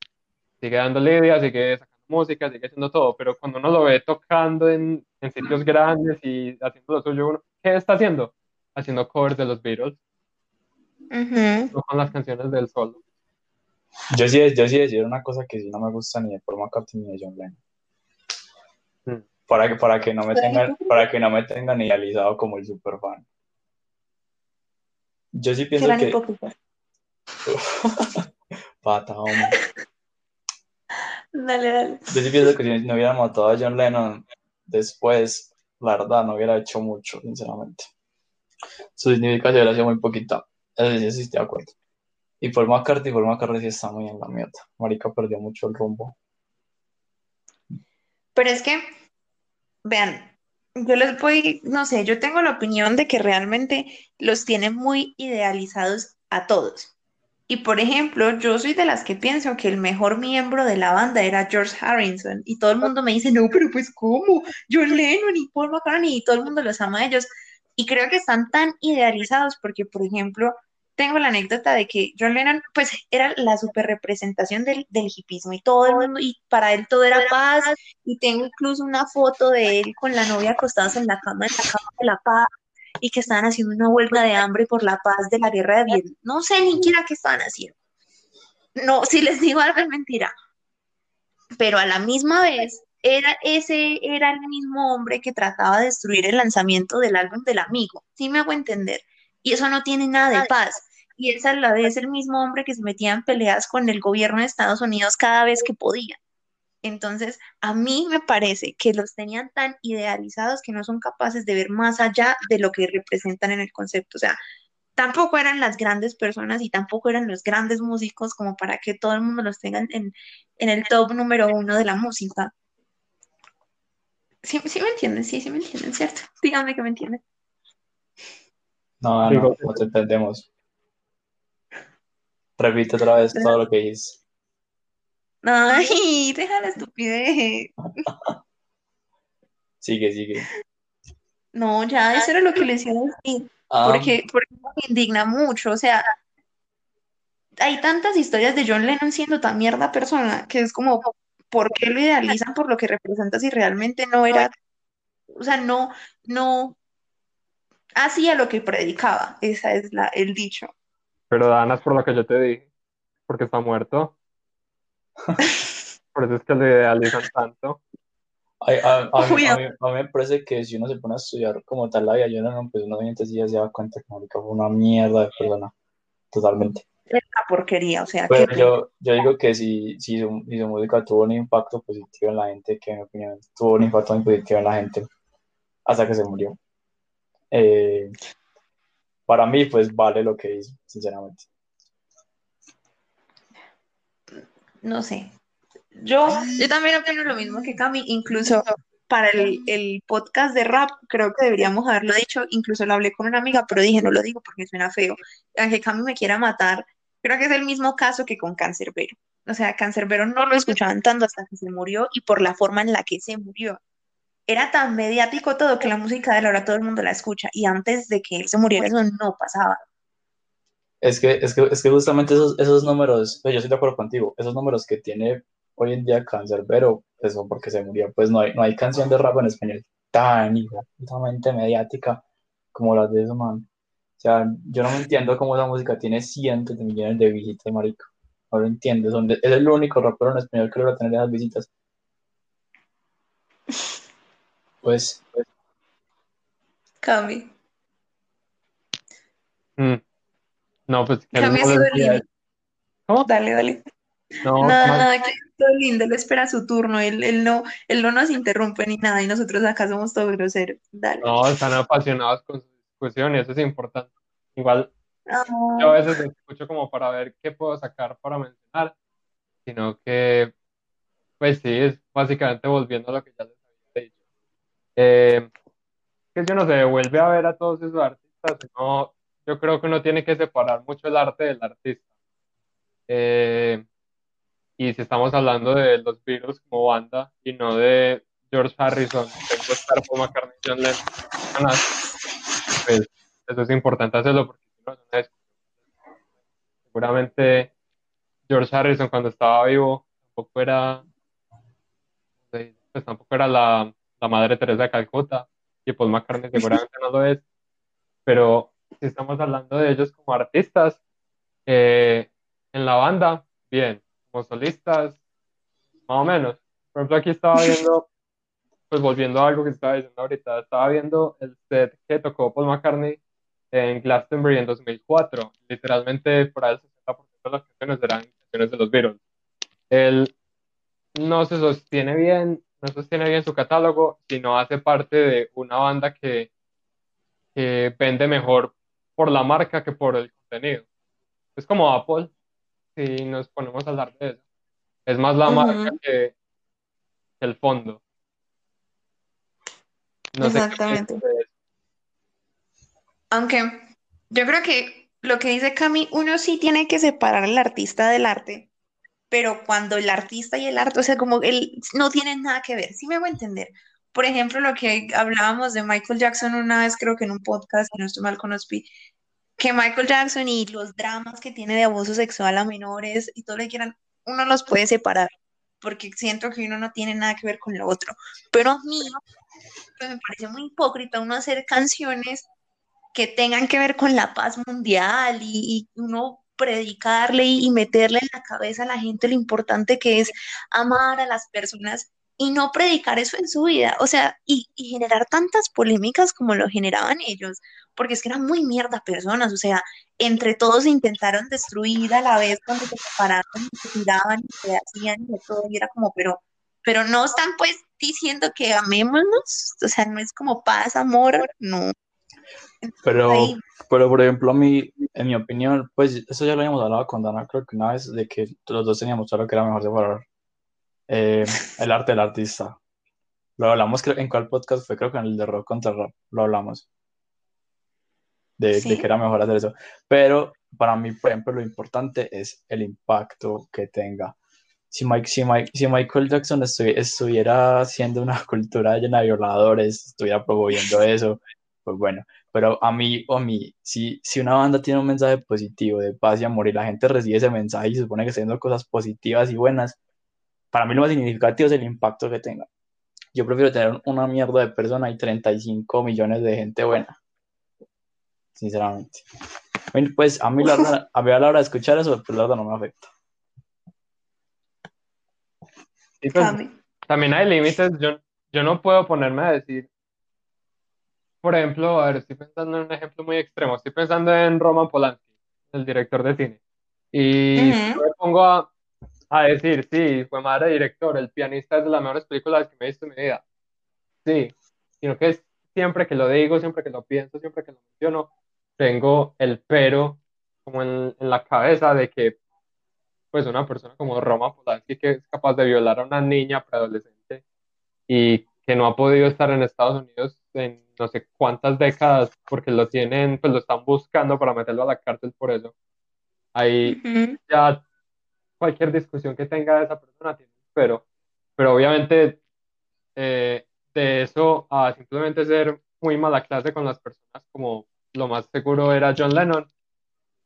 sigue dando lidia, sigue sacando música, sigue haciendo todo, pero cuando uno lo ve tocando en, en sitios grandes y haciendo lo suyo, uno, ¿qué está haciendo? Haciendo covers de los Beatles, con las canciones del solo. Yo sí, yo sí decir una cosa que sí no me gusta ni de Paul McCartney ni de John Lennon. Mm. Para que, para que no me tengan, para que no me tengan idealizado como el superfan. Yo sí pienso que pata, hombre. Dale, dale. Yo sí pienso que si no hubieran matado a John Lennon después, la verdad, no hubiera hecho mucho, sinceramente. Su significación hubiera sido muy poquita. Eso sí, sí estoy de acuerdo. Y Paul McCartney, Paul McCartney sí está muy en la mierda. Marica perdió mucho el rumbo. Pero es que, vean, yo les voy, no sé, yo tengo la opinión de que realmente los tiene muy idealizados a todos. Y por ejemplo, yo soy de las que pienso que el mejor miembro de la banda era George Harrison. Y todo el mundo me dice, no, pero pues ¿cómo? John Lennon y Paul McCartney y todo el mundo los ama a ellos. Y creo que están tan idealizados porque, por ejemplo, tengo la anécdota de que John Lennon, pues, era la super representación del, del hipismo y todo el mundo, y para él todo era paz, y tengo incluso una foto de él con la novia acostados en la cama, en la cama de la paz, y que estaban haciendo una huelga de hambre por la paz de la guerra de Vietnam. No sé ni siquiera qué estaban haciendo. No, si les digo algo es mentira. Pero a la misma vez, era, ese era el mismo hombre que trataba de destruir el lanzamiento del álbum del amigo. ¿Sí me hago entender? Y eso no tiene nada de paz. Y es a la vez el mismo hombre que se metía en peleas con el gobierno de Estados Unidos cada vez que podía. Entonces, a mí me parece que los tenían tan idealizados que no son capaces de ver más allá de lo que representan en el concepto. O sea, tampoco eran las grandes personas y tampoco eran los grandes músicos como para que todo el mundo los tenga en, en el top número uno de la música. Sí, sí me entienden, sí, sí me entienden, ¿cierto? Díganme que me entienden. No, no, no te entendemos. Repite otra vez todo lo que dices. Ay, deja la estupidez. Sigue, sigue. No, ya, eso era lo que les iba a decir. Ah, porque, porque me indigna mucho, o sea, hay tantas historias de John Lennon siendo tan mierda persona que es como, ¿por qué lo idealizan por lo que representa si realmente no era, o sea, no, no hacía lo que predicaba? Esa es la, el dicho. Pero Dana es por lo que yo te dije, porque está muerto. Por eso es que lo idealizan tanto. Ay, a, a mí, a, mí, a mí me parece que si uno se pone a estudiar como tal la vida, yo no, pues uno siguientes días se da cuenta que marica fue una mierda de persona, totalmente. es una porquería, o sea, Pero que yo, yo digo que si, si, su, si su música tuvo un impacto positivo en la gente, que en mi opinión tuvo un impacto muy positivo en la gente hasta que se murió. Eh, para mí, pues vale lo que hizo, sinceramente. no sé. Yo, yo también opino lo mismo que Cami, incluso para el, el podcast de rap, creo que deberíamos haberlo dicho, incluso lo hablé con una amiga, pero dije, no lo digo porque suena feo. Aunque Cami me quiera matar, creo que es el mismo caso que con Cancerbero. O sea, Cancerbero no lo escuchaban tanto hasta que se murió y por la forma en la que se murió. Era tan mediático todo que la música de él ahora todo el mundo la escucha y antes de que él se muriera eso no pasaba. Es que, es que, es que justamente esos, esos números, pues yo estoy de acuerdo contigo, esos números que tiene hoy en día Cancerbero, pues son porque se murió, pues no hay, no hay canción de rap en español tan totalmente mediática como las de ese man. O sea, yo no me entiendo cómo esa música tiene cientos de millones de visitas, marico. No lo entiendo. Son de- es el único rapero en español que logra tener esas visitas. Pues, pues, Cami. Mm. No, pues Cami es lindo. ¿Cómo? Dale, dale. No, Nada, más- nada, que es todo lindo, él espera su turno, él, él no, él no nos interrumpe ni nada y nosotros acá somos todos groseros. Dale. no, están apasionados con su discusión y eso es importante. Igual Ah, yo a veces escucho como para ver qué puedo sacar para mencionar, sino que, pues sí, es básicamente volviendo a lo que ya les. Eh, que yo no sé, vuelve a ver a todos esos artistas, no, yo creo que uno tiene que separar mucho el arte del artista. Eh, y si estamos hablando de los Beatles como banda y no de George Harrison, Ringo Starr, Paul McCartney, John Lennon, pues eso es importante hacerlo porque si no es una. Seguramente George Harrison cuando estaba vivo tampoco era, pues tampoco era la, la madre Teresa de Calcuta y Paul McCartney seguramente no lo es, pero si estamos hablando de ellos como artistas, eh, en la banda, bien, como solistas, más o menos. Por ejemplo, aquí estaba viendo, pues volviendo a algo que estaba diciendo ahorita, estaba viendo el set que tocó Paul McCartney en Glastonbury en 2004. Literalmente, por ahí el 60% de las canciones eran canciones de los Beatles. Él no se sostiene bien, no sostiene bien su catálogo, sino hace parte de una banda que, que vende mejor por la marca que por el contenido. Es como Apple, si nos ponemos a hablar de eso. Es más la marca que, que el fondo. No sé qué Exactamente. Aunque yo creo que lo que dice Cami, uno sí tiene que separar al artista del arte, pero cuando el artista y el arte, o sea, como él no tienen nada que ver, sí me hago entender. Por ejemplo, lo que hablábamos de Michael Jackson una vez, creo que en un podcast, si no estoy mal con Ospi, que Michael Jackson y los dramas que tiene de abuso sexual a menores y todo lo que quieran, uno los puede separar, porque siento que uno no tiene nada que ver con lo otro. Pero a mí, pues me parece muy hipócrita uno hacer canciones que tengan que ver con la paz mundial y, y uno predicarle y, meterle en la cabeza a la gente lo importante que es amar a las personas y no predicar eso en su vida, o sea, y, generar tantas polémicas como lo generaban ellos, porque es que eran muy mierda personas, o sea, entre todos intentaron destruir a la vez cuando se separaron y se tiraban y se hacían y todo, y era como, pero, pero no están pues diciendo que amémonos, o sea, no es como paz, amor, no. Pero, Ahí, pero por ejemplo, a mí, en mi opinión, pues eso ya lo habíamos hablado con Dana, creo que una vez, de que los dos teníamos claro que era mejor separar eh, el arte del artista. Lo hablamos, creo, en cuál podcast fue, creo que en el de rock contra rap, lo hablamos, de, de Sí. que era mejor hacer eso. Pero para mí, por ejemplo, lo importante es el impacto que tenga. Si, Mike, si, Mike- si Michael Jackson estu- estuviera haciendo una cultura llena de violadores, estuviera promoviendo eso, pues bueno. Pero a mí, o a mí, si, si una banda tiene un mensaje positivo de paz y amor y la gente recibe ese mensaje y se supone que está haciendo cosas positivas y buenas, para mí lo más significativo es el impacto que tenga. Yo prefiero tener una mierda de persona y 35 millones de gente buena, sinceramente. Bueno, Pues a mí, la a mí a la hora de escuchar eso, pues la verdad no me afecta. Y pues, también hay límites. Yo, yo no puedo ponerme a decir, por ejemplo, a ver, estoy pensando en un ejemplo muy extremo, estoy pensando en Roman Polanski, el director de cine, y Ujú. me pongo a, a decir, sí, fue madre director, el pianista es de las mejores películas que me he visto en mi vida, sí, sino que es siempre que lo digo, siempre que lo pienso, siempre que lo menciono, tengo el pero como en, en la cabeza de que pues una persona como Roma Polanski que es capaz de violar a una niña preadolescente y que no ha podido estar en Estados Unidos en no sé cuántas décadas porque lo tienen, pues lo están buscando para meterlo a la cárcel por eso. Ahí Ujú. ya cualquier discusión que tenga esa persona tiene un pero, pero obviamente eh, de eso a simplemente ser muy mala clase con las personas como lo más seguro era John Lennon,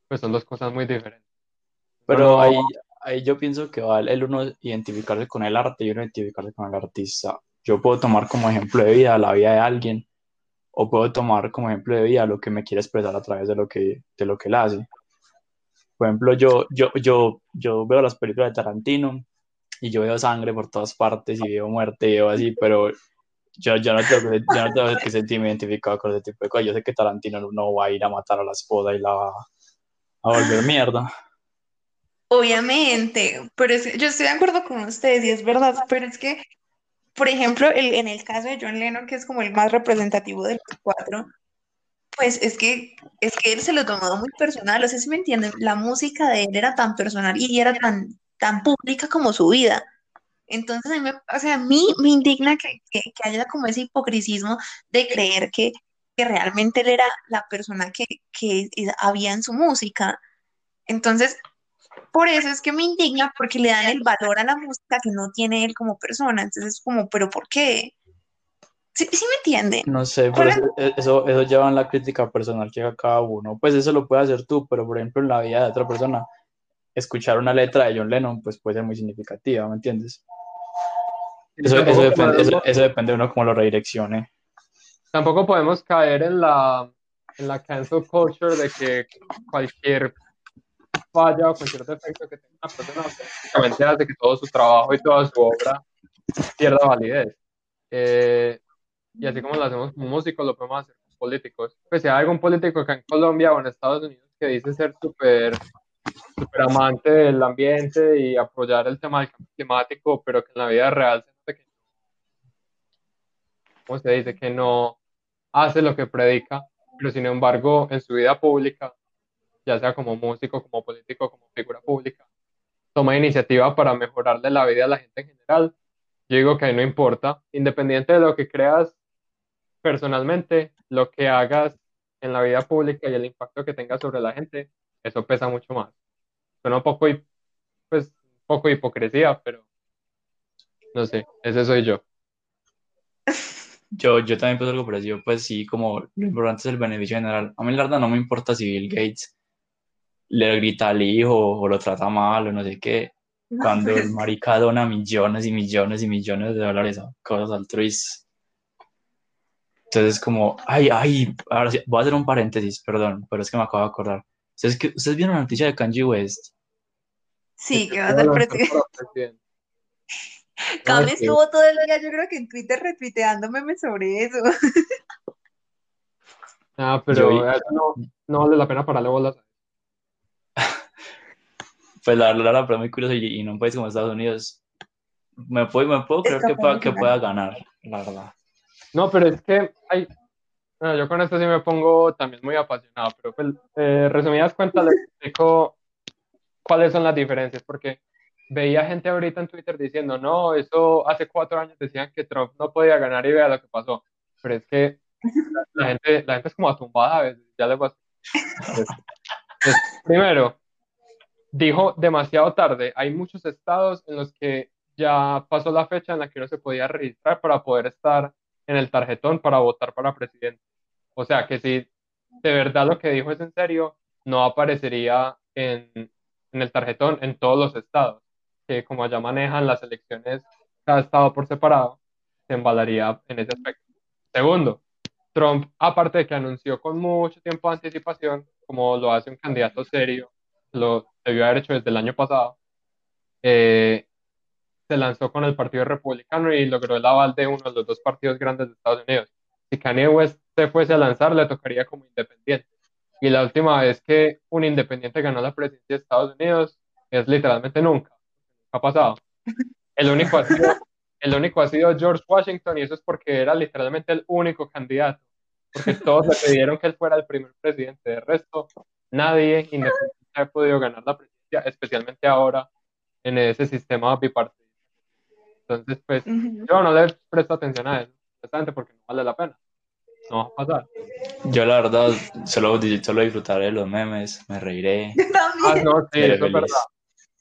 pues son dos cosas muy diferentes. Pero no- ahí, ahí yo pienso que va el uno identificarse con el arte y uno identificarse con el artista. Yo puedo tomar como ejemplo de vida la vida de alguien o puedo tomar como ejemplo de vida lo que me quiere expresar a través de lo que, de lo que él hace. Por ejemplo, yo, yo, yo, yo veo las películas de Tarantino y yo veo sangre por todas partes y veo muerte y veo así, pero yo, yo no tengo que, yo no tengo que sentirme identificado con ese tipo de cosas. Yo sé que Tarantino no va a ir a matar a la esposa y la va a volver mierda. Obviamente, pero es, yo estoy de acuerdo con ustedes y es verdad, pero es que, por ejemplo, el, en el caso de John Lennon, que es como el más representativo de los cuatro, pues es que, es que él se lo tomó muy personal, o sea, si me entienden, la música de él era tan personal y era tan, tan pública como su vida. Entonces, a mí, me- o sea, a mí me indigna que, que, haya como ese hipocrisismo de creer que, que realmente él era la persona que, que había en su música. Entonces, por eso es que me indigna porque le dan el valor a la música que no tiene él como persona. Entonces es como, ¿pero por qué? ¿Sí, sí me entienden? No sé, pero ¿Cuál es- eso, eso, eso lleva en la crítica personal que haga cada uno. Pues eso lo puede hacer tú, pero por ejemplo en la vida de otra persona, escuchar una letra de John Lennon pues puede ser muy significativa, ¿me entiendes? Eso, eso, depende, eso depende de uno cómo lo redireccione. tampoco podemos caer en la, en la cancel culture de que cualquier falla o cualquier defecto que tenga una persona automáticamente hace que todo su trabajo y toda su obra pierda validez. Eh, y así como lo hacemos como músicos, lo podemos hacer con políticos. Pues si hay algún político acá en Colombia o en Estados Unidos que dice ser súper súper amante del ambiente y apoyar el tema del cambio climático, pero que en la vida real se que ¿cómo se dice? Que no hace lo que predica, pero sin embargo en su vida pública, ya sea como músico, como político, como figura pública, toma iniciativa para mejorarle la vida a la gente en general. Yo digo que ahí no importa, independiente de lo que creas personalmente, lo que hagas en la vida pública y el impacto que tengas sobre la gente, eso pesa mucho más. Suena un poco, pues, un poco hipocresía, pero no sé, ese soy yo. Yo, yo también pienso algo parecido, pues sí, como lo importante es el beneficio general. A mí la verdad no me importa si Bill Gates le grita al hijo o lo trata mal o no sé qué, cuando el marica dona millones y millones y millones de dólares a cosas altruistas. Entonces, como, ay, ay, ahora sí, voy a hacer un paréntesis, perdón, pero es que me acabo de acordar. ¿Ustedes, que, ¿ustedes vieron la noticia de Kanye West? Sí, que que va a ser Ay, sí. estuvo todo el día, yo creo que en Twitter retuiteando memes sobre eso. Ah, pero vi- eso no, no vale la pena pararle bolas. Pues la verdad, la verdad, muy curioso y, y en un país como Estados Unidos, me puedo, me puedo creer que pueda, que pueda ganar, la verdad. No, pero es que hay, bueno, yo con esto sí me pongo también muy apasionado, pero pues, eh, resumidas cuentas les explico cuáles son las diferencias, porque veía gente ahorita en Twitter diciendo, no, eso hace cuatro años decían que Trump no podía ganar y vea lo que pasó, pero es que la, la gente, la gente es como atumbada a veces, ya les voy a primero, dijo demasiado tarde, hay muchos estados en los que ya pasó la fecha en la que uno se podía registrar para poder estar en el tarjetón para votar para presidente. O sea que si de verdad lo que dijo es en serio, no aparecería en, en el tarjetón en todos los estados, que como allá manejan las elecciones cada estado por separado, se embalaría en ese aspecto. Segundo, Trump, aparte de que anunció con mucho tiempo de anticipación, como lo hace un candidato serio, lo debió haber hecho desde el año pasado, eh, se lanzó con el Partido Republicano y logró el aval de uno de los dos partidos grandes de Estados Unidos. Si Kanye West se fuese a lanzar, le tocaría como independiente. Y la última vez que un independiente ganó la presidencia de Estados Unidos es literalmente nunca. Ha pasado. El único ha sido, el único ha sido George Washington y eso es porque era literalmente el único candidato. Porque todos le pidieron que él fuera el primer presidente. De resto, nadie independiente ha podido ganar la presidencia, especialmente ahora en ese sistema bipartidista. Entonces, pues, yo no le presto atención a eso, precisamente porque no vale la pena. No va a pasar. Yo la verdad solo, solo disfrutaré de los memes, me reiré. Ah, no, sí, eso es verdad.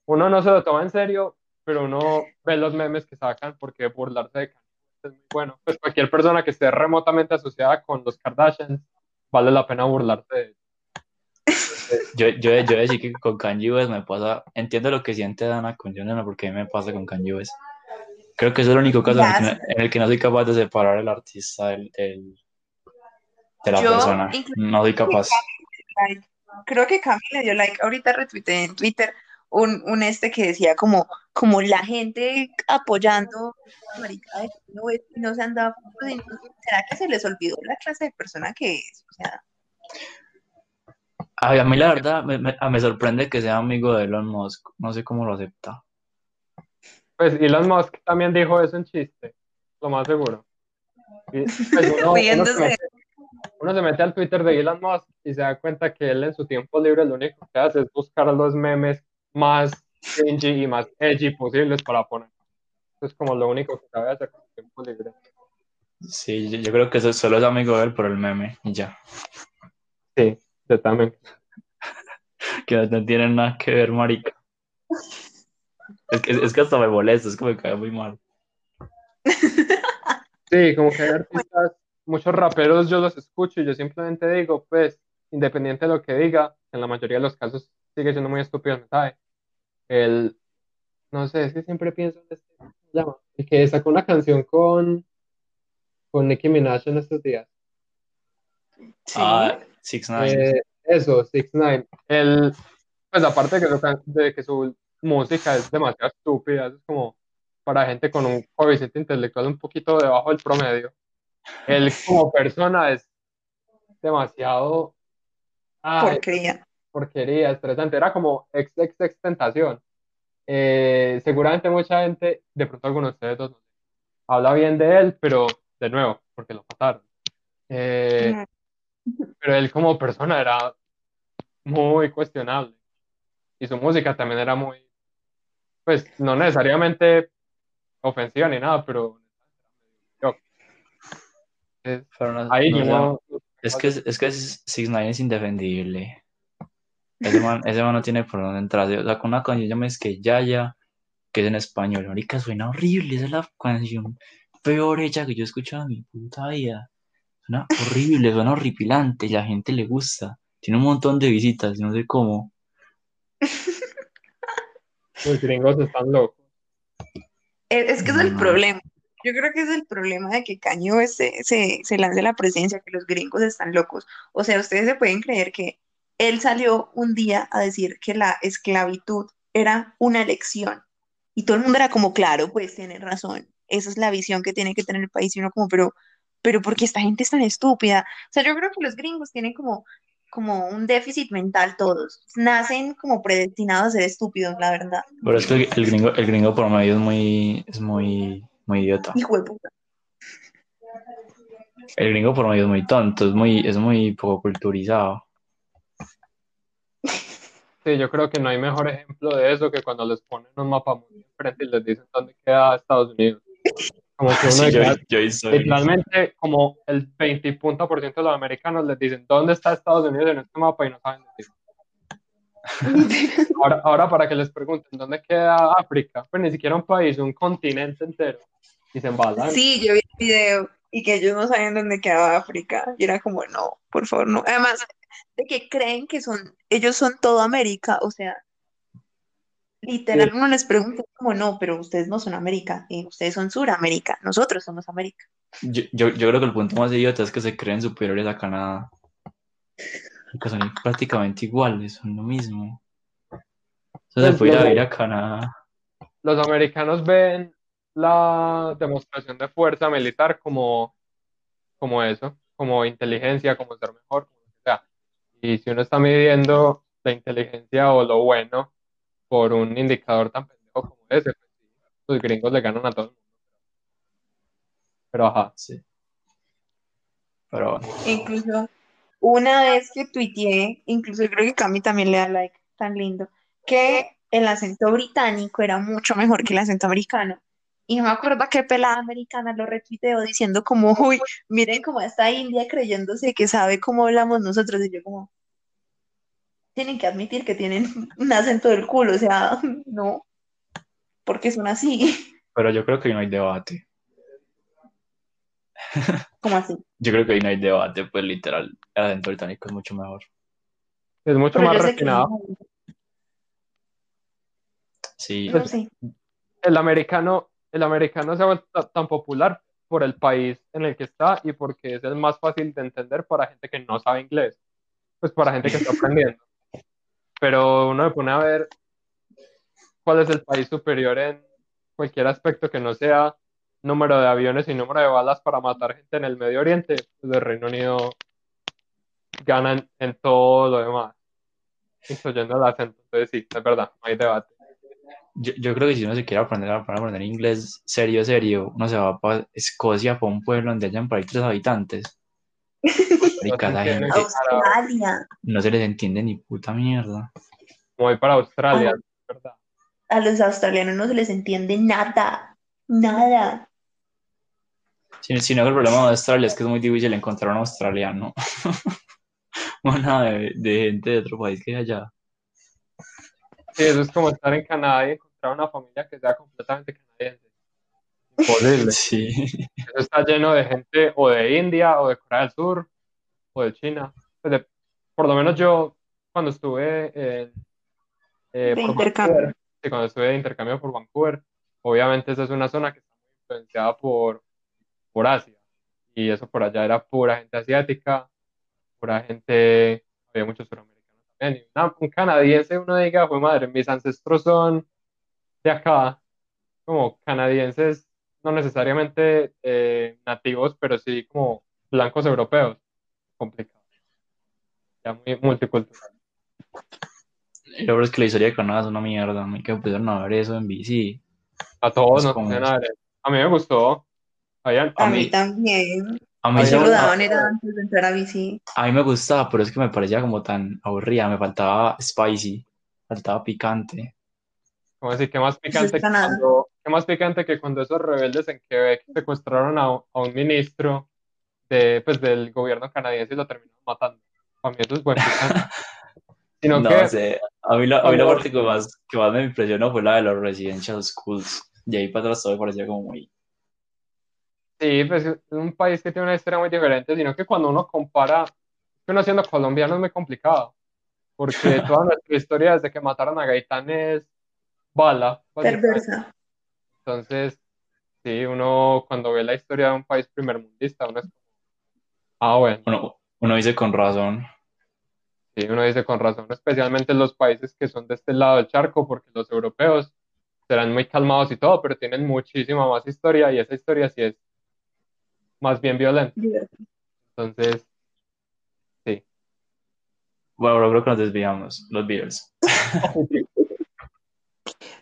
Uno no se lo toma en serio, pero uno ve los memes que sacan porque burlarse de es muy bueno. Pues cualquier persona que esté remotamente asociada con los Kardashians, vale la pena burlarse de ellos. Yo, yo, yo decir que con Kanye West me pasa, entiendo lo que siente Dana con Jonah, porque a mí me pasa con Kanye West. Creo que es el único caso en el, que no, en el que no soy capaz de separar el artista del, del- de la Yo, persona. No soy capaz. like. Creo que Cami le dio like, ahorita retuiteé en Twitter un, un este que decía como, como la gente apoyando a marica y no se han dado pues, ¿será que se les olvidó la clase de persona que es? O sea, Ay, a mí la verdad me, me- me sorprende que sea amigo de Elon Musk. No sé cómo lo acepta. Pues Elon Musk también dijo eso en chiste, lo más seguro. Y, pues, uno, uno se mete, uno se mete al Twitter de Elon Musk y se da cuenta que él en su tiempo libre lo único que hace es buscar los memes más cringy y más edgy posibles para poner. Eso es como lo único que sabe hacer con su tiempo libre. Sí, yo, yo creo que eso solo es amigo de él por el meme y ya. Sí, yo también. Que no tienen nada que ver, marica. Es que, es que hasta me molesta, es que me cae muy mal. Sí, como que hay artistas, muchos raperos yo los escucho y yo simplemente digo, pues, independiente de lo que diga, en la mayoría de los casos sigue siendo muy estúpido el mensaje. El, no sé, es que siempre pienso en este, ¿cómo se llama? El que sacó una canción con, con Nicki Minaj en estos días. sí. Ah, Six Nine. Eh, eso, 6 9 El, pues aparte de que, su, de que su música es demasiado estúpida, es como para gente con un coeficiente intelectual un poquito debajo del promedio. Él como persona es demasiado ay, porquería. porquería, estresante. Era como ex, ex, ex tentación. Eh, seguramente mucha gente, de pronto algunos de ustedes dos, habla bien de él, pero de nuevo, porque lo mataron. Eh, pero él como persona era muy cuestionable. Y su música también era muy, pues no necesariamente ofensiva ni nada, pero es- no- ahí no Es que, es que Six Nine es indefendible. Ese man, ese man no tiene por dónde entrar. O sea, con una canción llama es que Yaya, que es en español. Marica, suena horrible. Esa es la canción peor hecha que yo he escuchado en mi puta vida. Suena horrible, suena horripilante. Y la gente le gusta. Tiene un montón de visitas, no sé cómo. los gringos están locos. Es, es que es el problema. Yo creo que es el problema de que West se, se, se lance la presidencia, que los gringos están locos. O sea, ustedes se pueden creer que él salió un día a decir que la esclavitud era una elección. Y todo el mundo era como, claro, pues tiene razón. Esa es la visión que tiene que tener el país. Y uno como, pero, pero ¿por qué esta gente es tan estúpida? O sea, yo creo que los gringos tienen como, como un déficit mental todos. Nacen como predestinados a ser estúpidos, la verdad. Pero es que el, el gringo, el gringo por medio es muy, es muy, muy idiota. Hijo de puta. El gringo por medio es muy tonto, es muy, es muy poco culturizado. Sí, yo creo que no hay mejor ejemplo de eso que cuando les ponen un mapa muy enfrente y les dicen dónde queda Estados Unidos. Como que uno Sí, yo, yo hice- literalmente como el 20 y punto por ciento de los americanos les dicen dónde está Estados Unidos en este mapa y no saben decir. Ahora, ahora para que les pregunten dónde queda África, pues ni siquiera un país, un continente entero. Y se embalan. Sí, yo vi el video y que ellos no sabían dónde quedaba África. Y era como, no, por favor, no. Además, de que creen que son, ellos son todo América, o sea, literal, uno les pregunta como, no, pero ustedes no son América, eh, ustedes son Suramérica, nosotros somos América. Yo, yo, yo creo que el punto más idiota es que se creen superiores a Canadá. Porque son prácticamente iguales, son lo mismo. Entonces se Pues, puede ir a a Canadá. los americanos ven la demostración de fuerza militar como, como eso, como inteligencia, como ser mejor, como que sea. Y si uno está midiendo la inteligencia o lo bueno por un indicador tan pendejo como ese, pues los gringos le ganan a todo el mundo. Pero ajá. Sí. Pero bueno. Incluso una vez que tuiteé, incluso creo que Cami también le da like, tan lindo, que el acento británico era mucho mejor que el acento americano. Y no me acuerdo qué pelada americana lo retuiteó diciendo como, uy, miren cómo está India creyéndose que sabe cómo hablamos nosotros. Y yo como, tienen que admitir que tienen un acento del culo, o sea, no, porque son así. Pero yo creo que no hay debate. ¿Cómo así? Yo creo que ahí no hay debate, pues literal, el acento británico es mucho mejor. Es mucho Pero más que refinado. Sí, no sé. el americano, el americano se ha vuelto tan popular por el país en el que está y porque es el más fácil de entender para gente que no sabe inglés, pues para gente que está aprendiendo. Pero uno se pone a ver cuál es el país superior en cualquier aspecto que no sea número de aviones y número de balas para matar gente en el Medio Oriente, pues el Reino Unido gana en, todo lo demás, incluyendo el acento. Entonces sí, es verdad, no hay debate. yo, yo creo que si uno se quiere aprender a aprender inglés serio, serio, uno se va para Escocia, para un pueblo donde hayan por ahí tres habitantes. Gente Australia. no se les entiende ni puta mierda. Voy para Australia, es verdad. A los australianos no se les entiende nada, nada. Si, si no, el problema de Australia es que es muy difícil encontrar un australiano. Una de, de gente de otro país que hay allá. Sí, eso es como estar en Canadá y encontrar una familia que sea completamente canadiense. Imposible. Sí. Eso está lleno de gente o de India o de Corea del Sur o de China. Pues de- por lo menos yo cuando estuve en, eh, De por intercambio. Vancouver, sí, cuando estuve de intercambio por Vancouver, obviamente esa es una zona que está muy influenciada por, por Asia. Y eso por allá era pura gente asiática, pura gente, había muchos suramericanos también. Y una- un canadiense, uno diga, fue madre, mis ancestros son de acá, como canadienses, no necesariamente eh, nativos, pero sí como blancos europeos. Complicado. Ya muy multicultural. Y lo peor es que la historia de Canadá es una mierda. Me que pusieron a ver eso en bici. A todos nos como- a mí me gustó. A A mí mí- también. A mí, no, daban era antes de entrar a bici. a mí me gustaba, pero es que me parecía como tan aburrida. Me faltaba spicy. Faltaba picante. como decir, qué más picante que cuando, qué más picante que cuando esos rebeldes en Quebec secuestraron a, a un ministro de, pues, del gobierno canadiense y lo terminaron matando. Para mí eso es buen picante. Sino No que sé. A mí, la, a mí la parte que más, que más me impresionó fue la de los residential schools. Y ahí para atrás todo me parecía como muy. Sí, pues es un país que tiene una historia muy diferente, sino que cuando uno compara, uno siendo colombiano es muy complicado, porque toda nuestra historia desde que mataron a Gaitán es bala. Perversa. Entonces, sí, uno cuando ve la historia de un país primermundista, uno es como, ah, bueno, Uno, uno dice con razón. sí, uno dice con razón, especialmente los países que son de este lado del charco, porque los europeos serán muy calmados y todo, pero tienen muchísima más historia y esa historia sí es más bien violenta. Entonces, sí. Bueno, pero creo que nos desviamos. Los Beatles.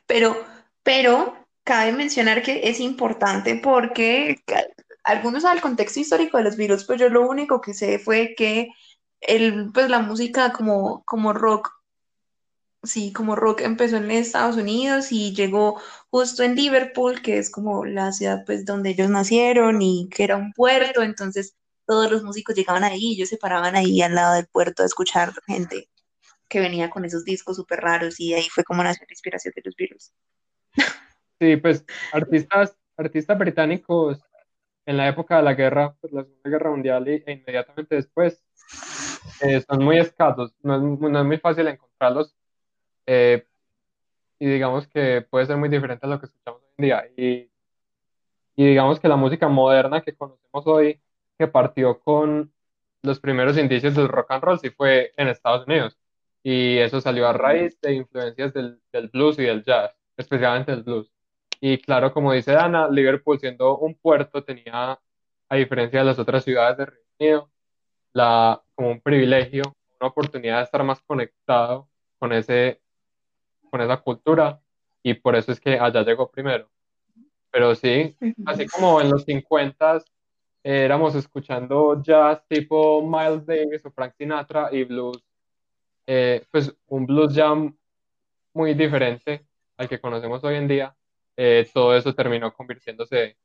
Pero, pero cabe mencionar que es importante porque algunos saben el contexto histórico de los virus, pues yo lo único que sé fue que el, pues la música como, como rock, sí, como rock empezó en Estados Unidos y llegó justo en Liverpool, que es como la ciudad pues donde ellos nacieron y que era un puerto, entonces todos los músicos llegaban ahí, ellos se paraban ahí al lado del puerto a escuchar gente que venía con esos discos súper raros y ahí fue como nació la inspiración de los virus. Sí, pues artistas, artistas británicos en la época de la guerra, pues la Segunda Guerra Mundial y- e inmediatamente después, eh, son muy escasos, no es, no es muy fácil encontrarlos eh, y digamos que puede ser muy diferente a lo que escuchamos hoy en día. Y, y digamos que la música moderna que conocemos hoy, que partió con los primeros indicios del rock and roll, sí fue en Estados Unidos. Y eso salió a raíz de influencias del, del blues y del jazz. especialmente el blues. Y claro, como dice Ana, Liverpool siendo un puerto tenía, a diferencia de las otras ciudades de Reino Unido, la, como un privilegio, una oportunidad de estar más conectado con, ese, con esa cultura y por eso es que allá llegó primero. Pero sí, así como en los 50 eh, éramos escuchando jazz tipo Miles Davis o Frank Sinatra y blues, eh, pues un blues jam muy diferente al que conocemos hoy en día. Eh, todo eso terminó convirtiéndose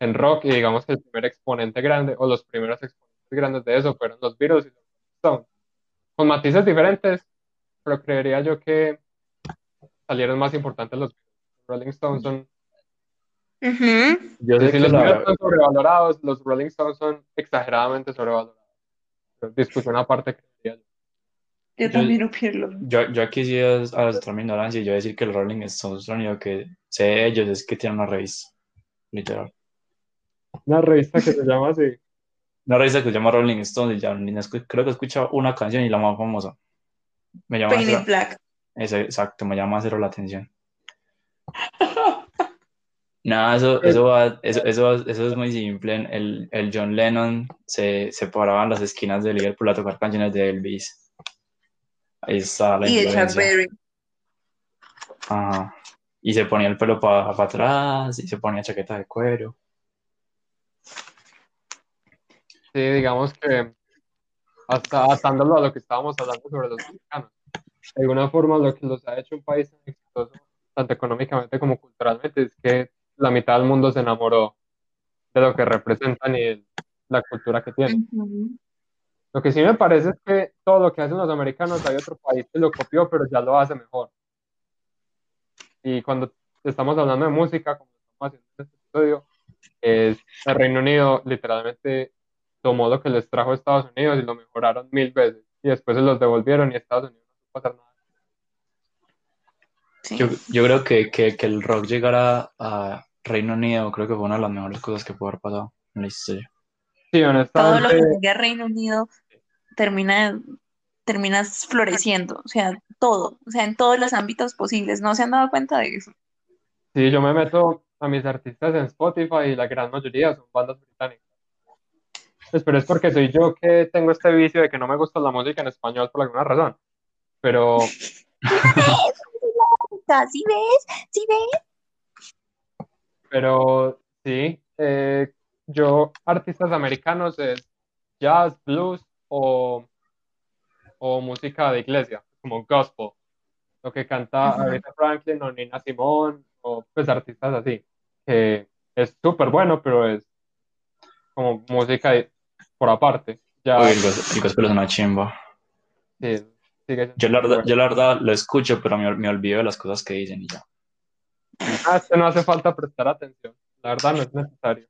en rock y digamos que el primer exponente grande o los primeros exponentes grandes de eso fueron los Beatles y los Stones. Con matices diferentes, pero creería yo que salieron más importantes los Rolling Stones son Yo sé que los la- Beatles son sobrevalorados, los Rolling Stones son exageradamente sobrevalorados. Pero discusión aparte, creería yo. Yo Yo- también opino. Yo, yo aquí sí a la mi ignorancia y yo a decir que el Rolling Stones, lo único que sé de ellos es que tienen una revista, literal. Una revista que se llama así. Una revista que se llama Rolling Stones y ya ni escu- creo que he escuchado una canción y la más famosa. Me llama Pain cero- Black. exacto, me llama cero la atención. Nada, eso, eso, va- eso, eso, eso es muy simple. El, el John Lennon se, se paraba en las esquinas de Liverpool a tocar canciones de Elvis. Ahí está la Y de Chuck influencia. Berry. Ajá. Y se ponía el pelo para atrás y se ponía chaqueta de cuero. Sí, digamos que hasta atándolo a lo que estábamos hablando sobre los mexicanos. De alguna forma, lo que los ha hecho un país tan exitoso, tanto económicamente como culturalmente, es que la mitad del mundo se enamoró de lo que representan y de la cultura que tienen. Ujú. Lo que sí me parece es que todo lo que hacen los americanos, hay otro país que lo copió, pero ya lo hace mejor. Y cuando estamos hablando de música, como estamos haciendo en este episodio, es el Reino Unido literalmente tomó lo que les trajo Estados Unidos y lo mejoraron mil veces. Y después se los devolvieron y Estados Unidos no hacer nada. Sí. Yo, yo creo que, que, que el rock llegara a Reino Unido, creo que fue una de las mejores cosas que pudo haber pasado en la historia. Sí, Todo lo que honestamente, llegue a Reino Unido termina, terminas floreciendo, o sea, todo, o sea, en todos los ámbitos posibles. ¿No se han dado cuenta de eso? sí, yo me meto a mis artistas en Spotify y la gran mayoría son bandas británicas. Pues, pero es porque soy yo que tengo este vicio de que no me gusta la música en español por alguna razón. Pero ¿Sí ves? ¿Sí ves? Pero sí, eh, yo, artistas americanos es jazz, blues o, o música de iglesia, como gospel, lo que canta. Aretha Franklin o Nina Simone, o pues artistas así, que es súper bueno, pero es como música de- por aparte. Ya, Uy, el, gos- el gospel es una chimba. sí, sigue Yo la, verdad, bueno. yo la verdad lo escucho, pero me, me olvido de las cosas que dicen y ya. Ah, es que no hace falta prestar atención, la verdad no es necesario.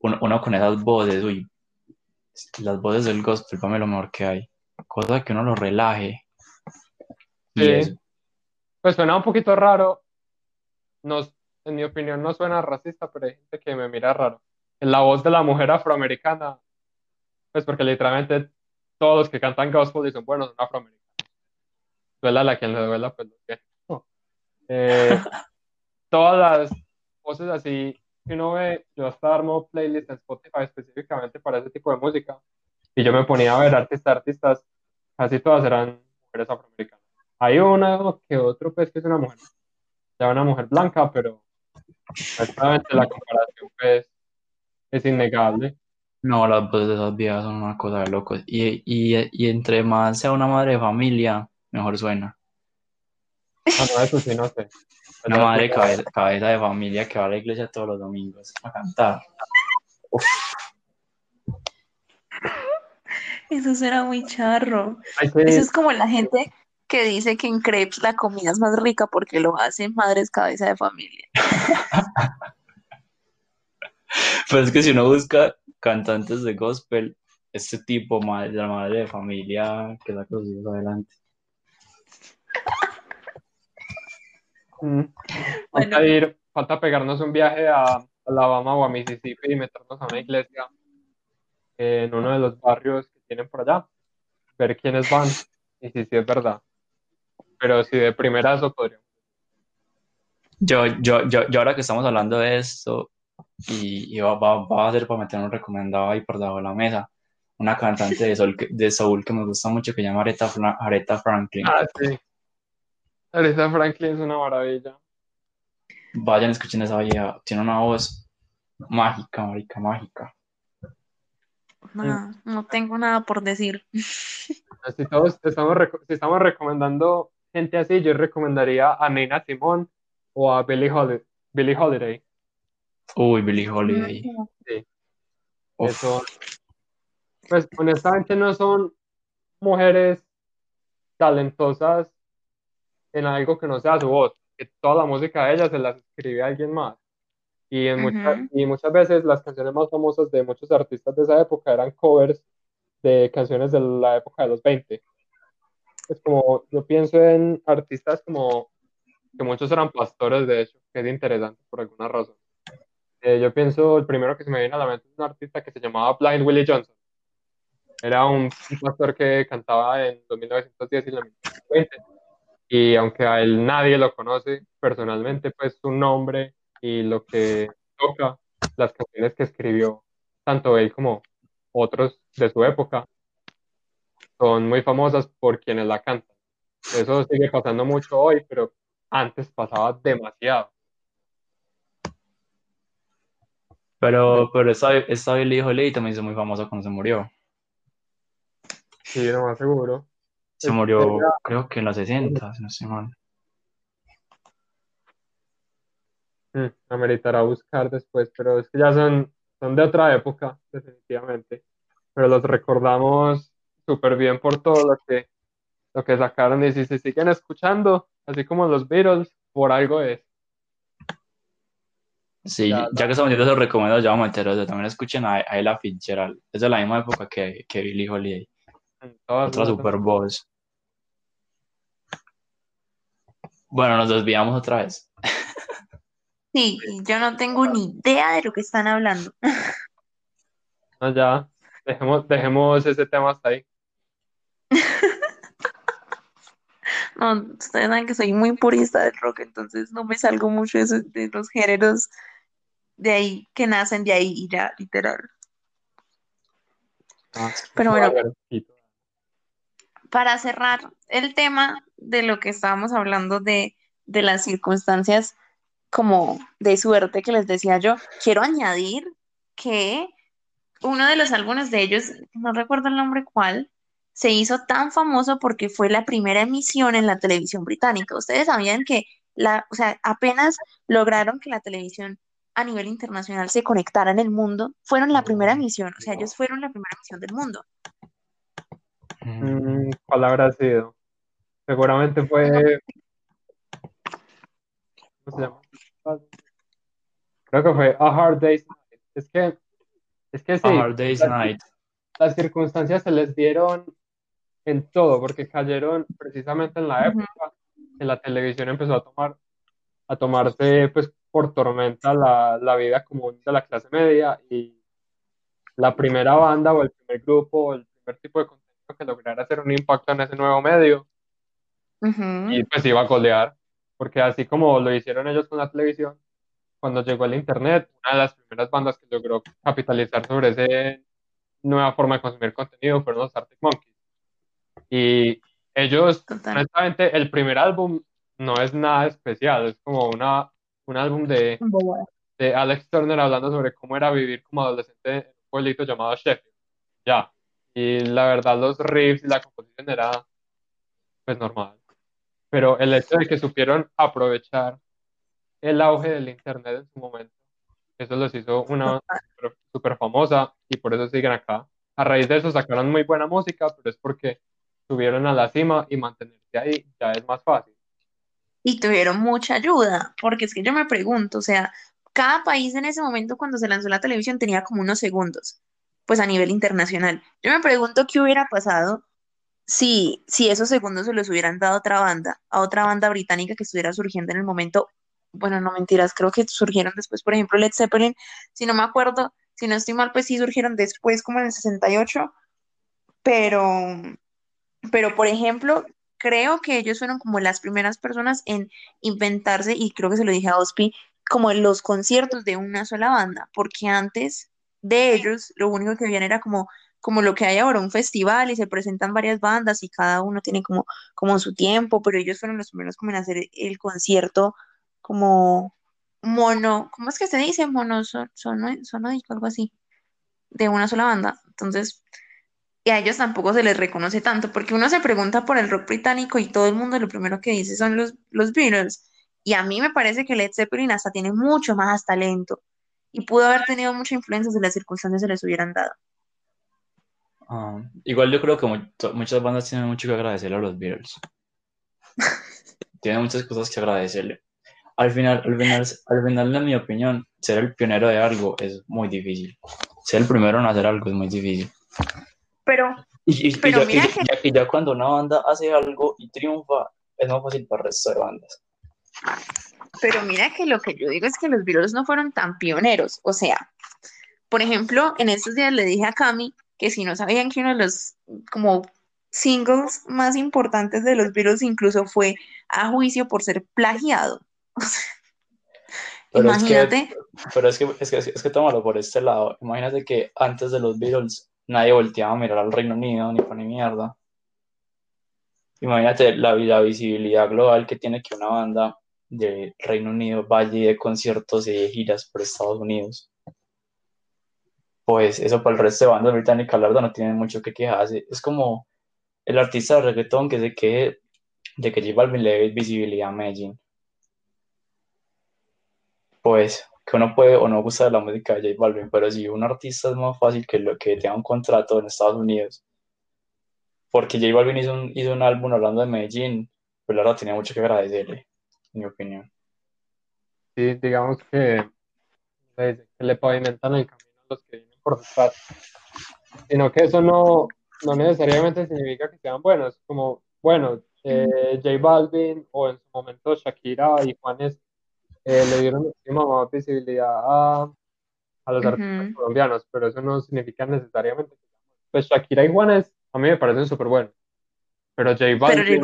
Uno, uno con esas voces, uy, las voces del gospel para mí lo mejor que hay. Cosa que uno lo relaje. Y Sí. eso. Pues suena un poquito raro. Nos, en mi opinión, no suena racista, pero hay gente que me mira raro. En la voz de la mujer afroamericana, pues porque literalmente todos los que cantan gospel y son buenos son afroamericanos. Duela a quien le duela, pues lo que. Eh, todas las voces así que uno ve, yo hasta armo playlists en Spotify específicamente para ese tipo de música. Y yo me ponía a ver artistas, artistas, casi todas eran mujeres afroamericanas. Hay una que otro, pues, que es una mujer, ya una mujer blanca, pero honestamente la comparación, pues, es innegable. No, las voces de esas viejas son una cosa de locos. Y, y, y entre más sea una madre de familia, mejor suena. Ah, no, eso sí, no sé. Una madre cabeza, cabeza de familia que va a la iglesia todos los domingos a cantar. Eso suena muy charro. que- Eso es como la gente que dice que en crepes la comida es más rica porque lo hacen madres cabeza de familia. Pero es que si uno busca cantantes de gospel, este tipo, madre, la madre de familia que saca a los hijos adelante. Mm. Bueno. Falta ir, falta pegarnos un viaje a Alabama o a Mississippi y meternos a una iglesia en uno de los barrios que tienen por allá, ver quiénes van y si sí es verdad. Pero si de primera eso podríamos. Yo, yo, yo, yo ahora que estamos hablando de esto, y, y va, va, va a ser para meter un recomendado ahí por debajo de la mesa, una cantante de soul, que, de soul que me gusta mucho que se llama Aretha, Fra- Aretha Franklin. Ah, sí. Aretha Franklin es una maravilla. Vayan, escuchen esa vieja, tiene una voz mágica, marica, mágica. No, no tengo nada por decir. Si todos estamos, si estamos recomendando gente así, yo recomendaría a Nina Simone o a Billie Holiday. Billie Holiday. Uy, Billie Holiday. Sí. Eso, pues honestamente no son mujeres talentosas en algo que no sea su voz, que toda la música de ellas se las escribe alguien más. Y, en muchas, Ujú. y muchas veces las canciones más famosas de muchos artistas de esa época eran covers de canciones de la época de los 20. Es como, yo pienso en artistas como que muchos eran pastores, de hecho, que es interesante por alguna razón. Eh, yo pienso, el primero que se me viene a la mente es un artista que se llamaba Blind Willie Johnson. Era un, pastor que cantaba en los 1910 y los 1920. Y aunque a él nadie lo conoce personalmente, pues su nombre y lo que toca, las canciones que escribió, tanto él como otros de su época, son muy famosas por quienes la cantan. Eso sigue pasando mucho hoy, pero antes pasaba demasiado. pero, pero esta, esta Billie Holiday también hizo muy famosa cuando se murió. Sí, no más seguro. Se murió, ella- creo que en los 60, si no estoy mal. Mm, ameritará buscar después, pero es que ya son, son de otra época, definitivamente. Pero los recordamos súper bien por todo lo que, lo que sacaron. Y si se siguen escuchando, así como los Beatles, por algo es. Sí, Ya, ya que estamos viendo esos recomendados, ya vamos a meter. También escuchen a, a Ella Fitzgerald. Es de la misma época que, que Billie Holiday. Otra super voz. Bueno, nos desviamos otra vez. Sí, yo no tengo ni idea de lo que están hablando. No, ya, dejemos, dejemos ese tema hasta ahí. No, ustedes saben que soy muy purista del rock, entonces no me salgo mucho de, esos- de los géneros de ahí que nacen de ahí y ya, literal. Ah, Pero bueno. Para cerrar el tema de lo que estábamos hablando de, de las circunstancias como de suerte que les decía yo, quiero añadir que uno de los álbumes de ellos, no recuerdo el nombre cuál, se hizo tan famoso porque fue la primera emisión en la televisión británica. Ustedes sabían que la, o sea, apenas lograron que la televisión a nivel internacional se conectara en el mundo, fueron la primera emisión, o sea, ellos fueron la primera emisión del mundo. Mm, ¿Cuál habrá sido? Seguramente fue. ¿Cómo se llama? Creo que fue A Hard Day's Night. Es que, es que sí, A Hard Day's las, Night. las circunstancias se les dieron en todo, porque cayeron precisamente en la época que la televisión empezó a tomar, a tomarse pues por tormenta la, la vida común de la clase media y la primera banda o el primer grupo o el primer tipo de contenido que lograra hacer un impacto en ese nuevo medio Ujú. y pues iba a golear, porque así como lo hicieron ellos con la televisión, cuando llegó el internet, una de las primeras bandas que logró capitalizar sobre esa nueva forma de consumir contenido fueron los Arctic Monkeys. Y ellos, Total. honestamente, el primer álbum no es nada especial, es como una, un álbum de, de Alex Turner hablando sobre cómo era vivir como adolescente en un pueblito llamado Sheffield. Ya. Y la verdad, los riffs y la composición era pues normal. Pero el hecho de que supieron aprovechar el auge del internet en su momento, eso los hizo una super famosa y por eso siguen acá. A raíz de eso sacaron muy buena música, pero es porque subieron a la cima y mantenerse ahí ya es más fácil. Y tuvieron mucha ayuda, porque es que yo me pregunto, o sea, cada país en ese momento cuando se lanzó la televisión tenía como unos segundos, pues a nivel internacional. Yo me pregunto qué hubiera pasado si, si esos segundos se los hubieran dado a otra banda, a otra banda británica que estuviera surgiendo en el momento. Bueno, no mentiras, creo que surgieron después, por ejemplo, Led Zeppelin, si no me acuerdo, si no estoy mal, pues sí surgieron después, como en el 68, pero, pero por ejemplo, creo que ellos fueron como las primeras personas en inventarse, y creo que se lo dije a Ospi, como los conciertos de una sola banda, porque antes de ellos lo único que habían era como, como lo que hay ahora, un festival y se presentan varias bandas y cada uno tiene como, como su tiempo, pero ellos fueron los primeros como en hacer el concierto como mono, ¿cómo es que se dice? Mono, son, sonódico, algo así, de una sola banda. Entonces, y a ellos tampoco se les reconoce tanto, porque uno se pregunta por el rock británico y todo el mundo lo primero que dice son los, los Beatles. Y a mí me parece que Led Zeppelin hasta tiene mucho más talento y pudo haber tenido mucha influencia si las circunstancias se les hubieran dado. Ah, igual yo creo que muchas bandas tienen mucho que agradecerle a los Beatles. tienen muchas cosas que agradecerle. Al final, al final, al final, en mi opinión, ser el pionero de algo es muy difícil. Ser el primero en hacer algo es muy difícil. Pero, y, pero ya, mira que... ya, cuando una banda hace algo y triunfa, es más fácil para el resto de bandas. Pero mira que lo que yo digo es que los Beatles no fueron tan pioneros. O sea, por ejemplo, en estos días le dije a Cami que si no sabían que uno de los como singles más importantes de los Beatles incluso fue a juicio por ser plagiado. imagínate. pero es que, es que, es que tómalo por este lado. Imagínate que antes de los Beatles nadie volteaba a mirar al Reino Unido ni para ni mierda. Imagínate la, la visibilidad global que tiene que una banda del Reino Unido vaya de conciertos y de giras por Estados Unidos. Pues eso para el resto de bandas británicas, la verdad, no tienen mucho que quejarse. Es como el artista de reggaetón que se queje de que J Balvin le dé visibilidad a Medellín pues que uno puede o no gusta de la música de J Balvin, pero si un artista es más fácil que que tenga un contrato en Estados Unidos. Porque J Balvin hizo un, hizo un álbum hablando de Medellín, pues la verdad tenía mucho que agradecerle, en mi opinión. Sí, digamos que, le pavimentan el camino a los que por. Sino que eso no, no necesariamente significa que sean buenos. Como, bueno, eh, J Balvin o en su momento Shakira y Juanes eh, le dieron muchísima más visibilidad a, a los artistas colombianos, pero eso no significa necesariamente Pues Shakira y Juanes a mí me parecen súper buenos, pero J Balvin,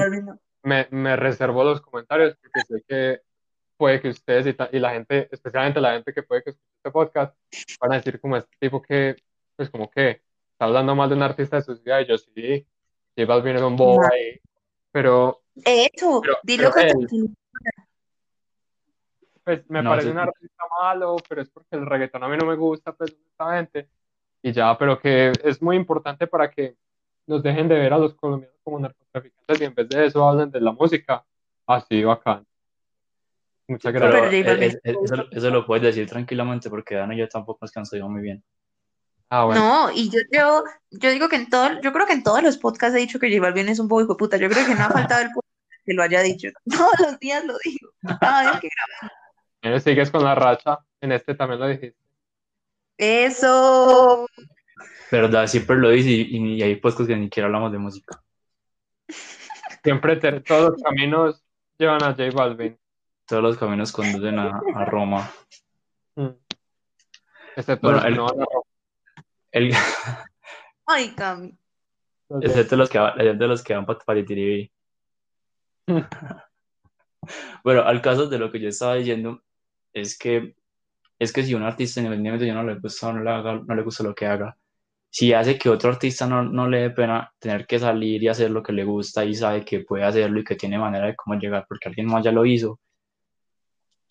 me, me reservo los comentarios porque sé que puede que ustedes y, y, la gente, especialmente la gente que puede que escuche este podcast, van a decir como este tipo que, pues como que está hablando mal de un artista de su ciudad y yo sí, J Balvin es un bobo ahí, pero... Eso, dilo que pues me parece un artista malo, pero es porque el reggaetón a mí no me gusta, pues, honestamente, y ya, pero que es muy importante para que nos dejen de ver a los colombianos como narcotraficantes y en vez de eso hablen de la música, así bacán. Muchas gracias. eso, lo puedes decir tranquilamente porque Dana y yo tampoco nos cansamos muy bien. Ah, bueno. No, y yo, yo, yo digo que en todo, yo creo que en todos los podcasts he dicho que J Balvin es un poco hijo de puta. Yo creo que no ha faltado el que lo haya dicho. Todos los días lo digo. Ay, qué grave sigues con la racha, en este también lo dijiste. Eso. Verdad, siempre lo dice y, hay pues que ni siquiera hablamos de música. Siempre todos los caminos llevan a J Balvin. Todos los caminos conducen a, Roma. Mm. Excepto los que no van a Roma. El... Ay, Cami. Excepto los que, los que van para, para bueno, al caso de lo que yo estaba diciendo, es que, es que si un artista independientemente ya no le gusta no le, haga, no le gusta lo que haga, si hace que otro artista no, no le dé pena tener que salir y hacer lo que le gusta y sabe que puede hacerlo y que tiene manera de cómo llegar porque alguien más ya lo hizo,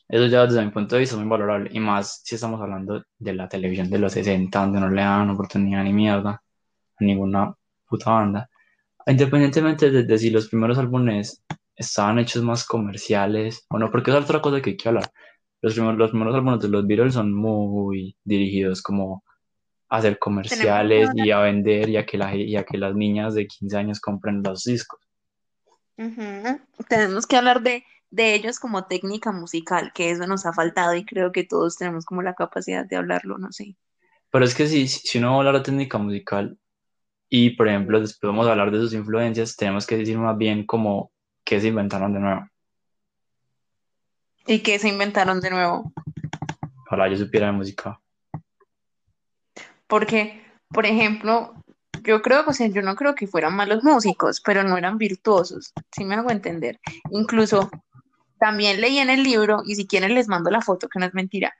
eso ya desde mi punto de vista es muy valorable. Y más si estamos hablando de la televisión de los 60, donde no le dan oportunidad ni mierda a ninguna puta banda. Independientemente de, de si los primeros álbumes estaban hechos más comerciales, o no, porque es otra cosa que hay que hablar los primeros, los primeros álbumes de los Beatles son muy dirigidos como a hacer comerciales y a vender y a, que la, y a que las niñas de 15 años compren los discos. Tenemos que hablar de, de ellos como técnica musical, que eso nos ha faltado y creo que todos tenemos como la capacidad de hablarlo, no sé. Pero es que si, si uno va a hablar de técnica musical y, por ejemplo, después vamos a hablar de sus influencias, tenemos que decir más bien como qué se inventaron de nuevo. ¿Y qué se inventaron de nuevo? Ojalá yo supiera de música. Porque, por ejemplo, yo creo, o sea, yo no creo que fueran malos músicos, pero no eran virtuosos, si me hago entender. Incluso también leí en el libro, y si quieren les mando la foto, que no es mentira,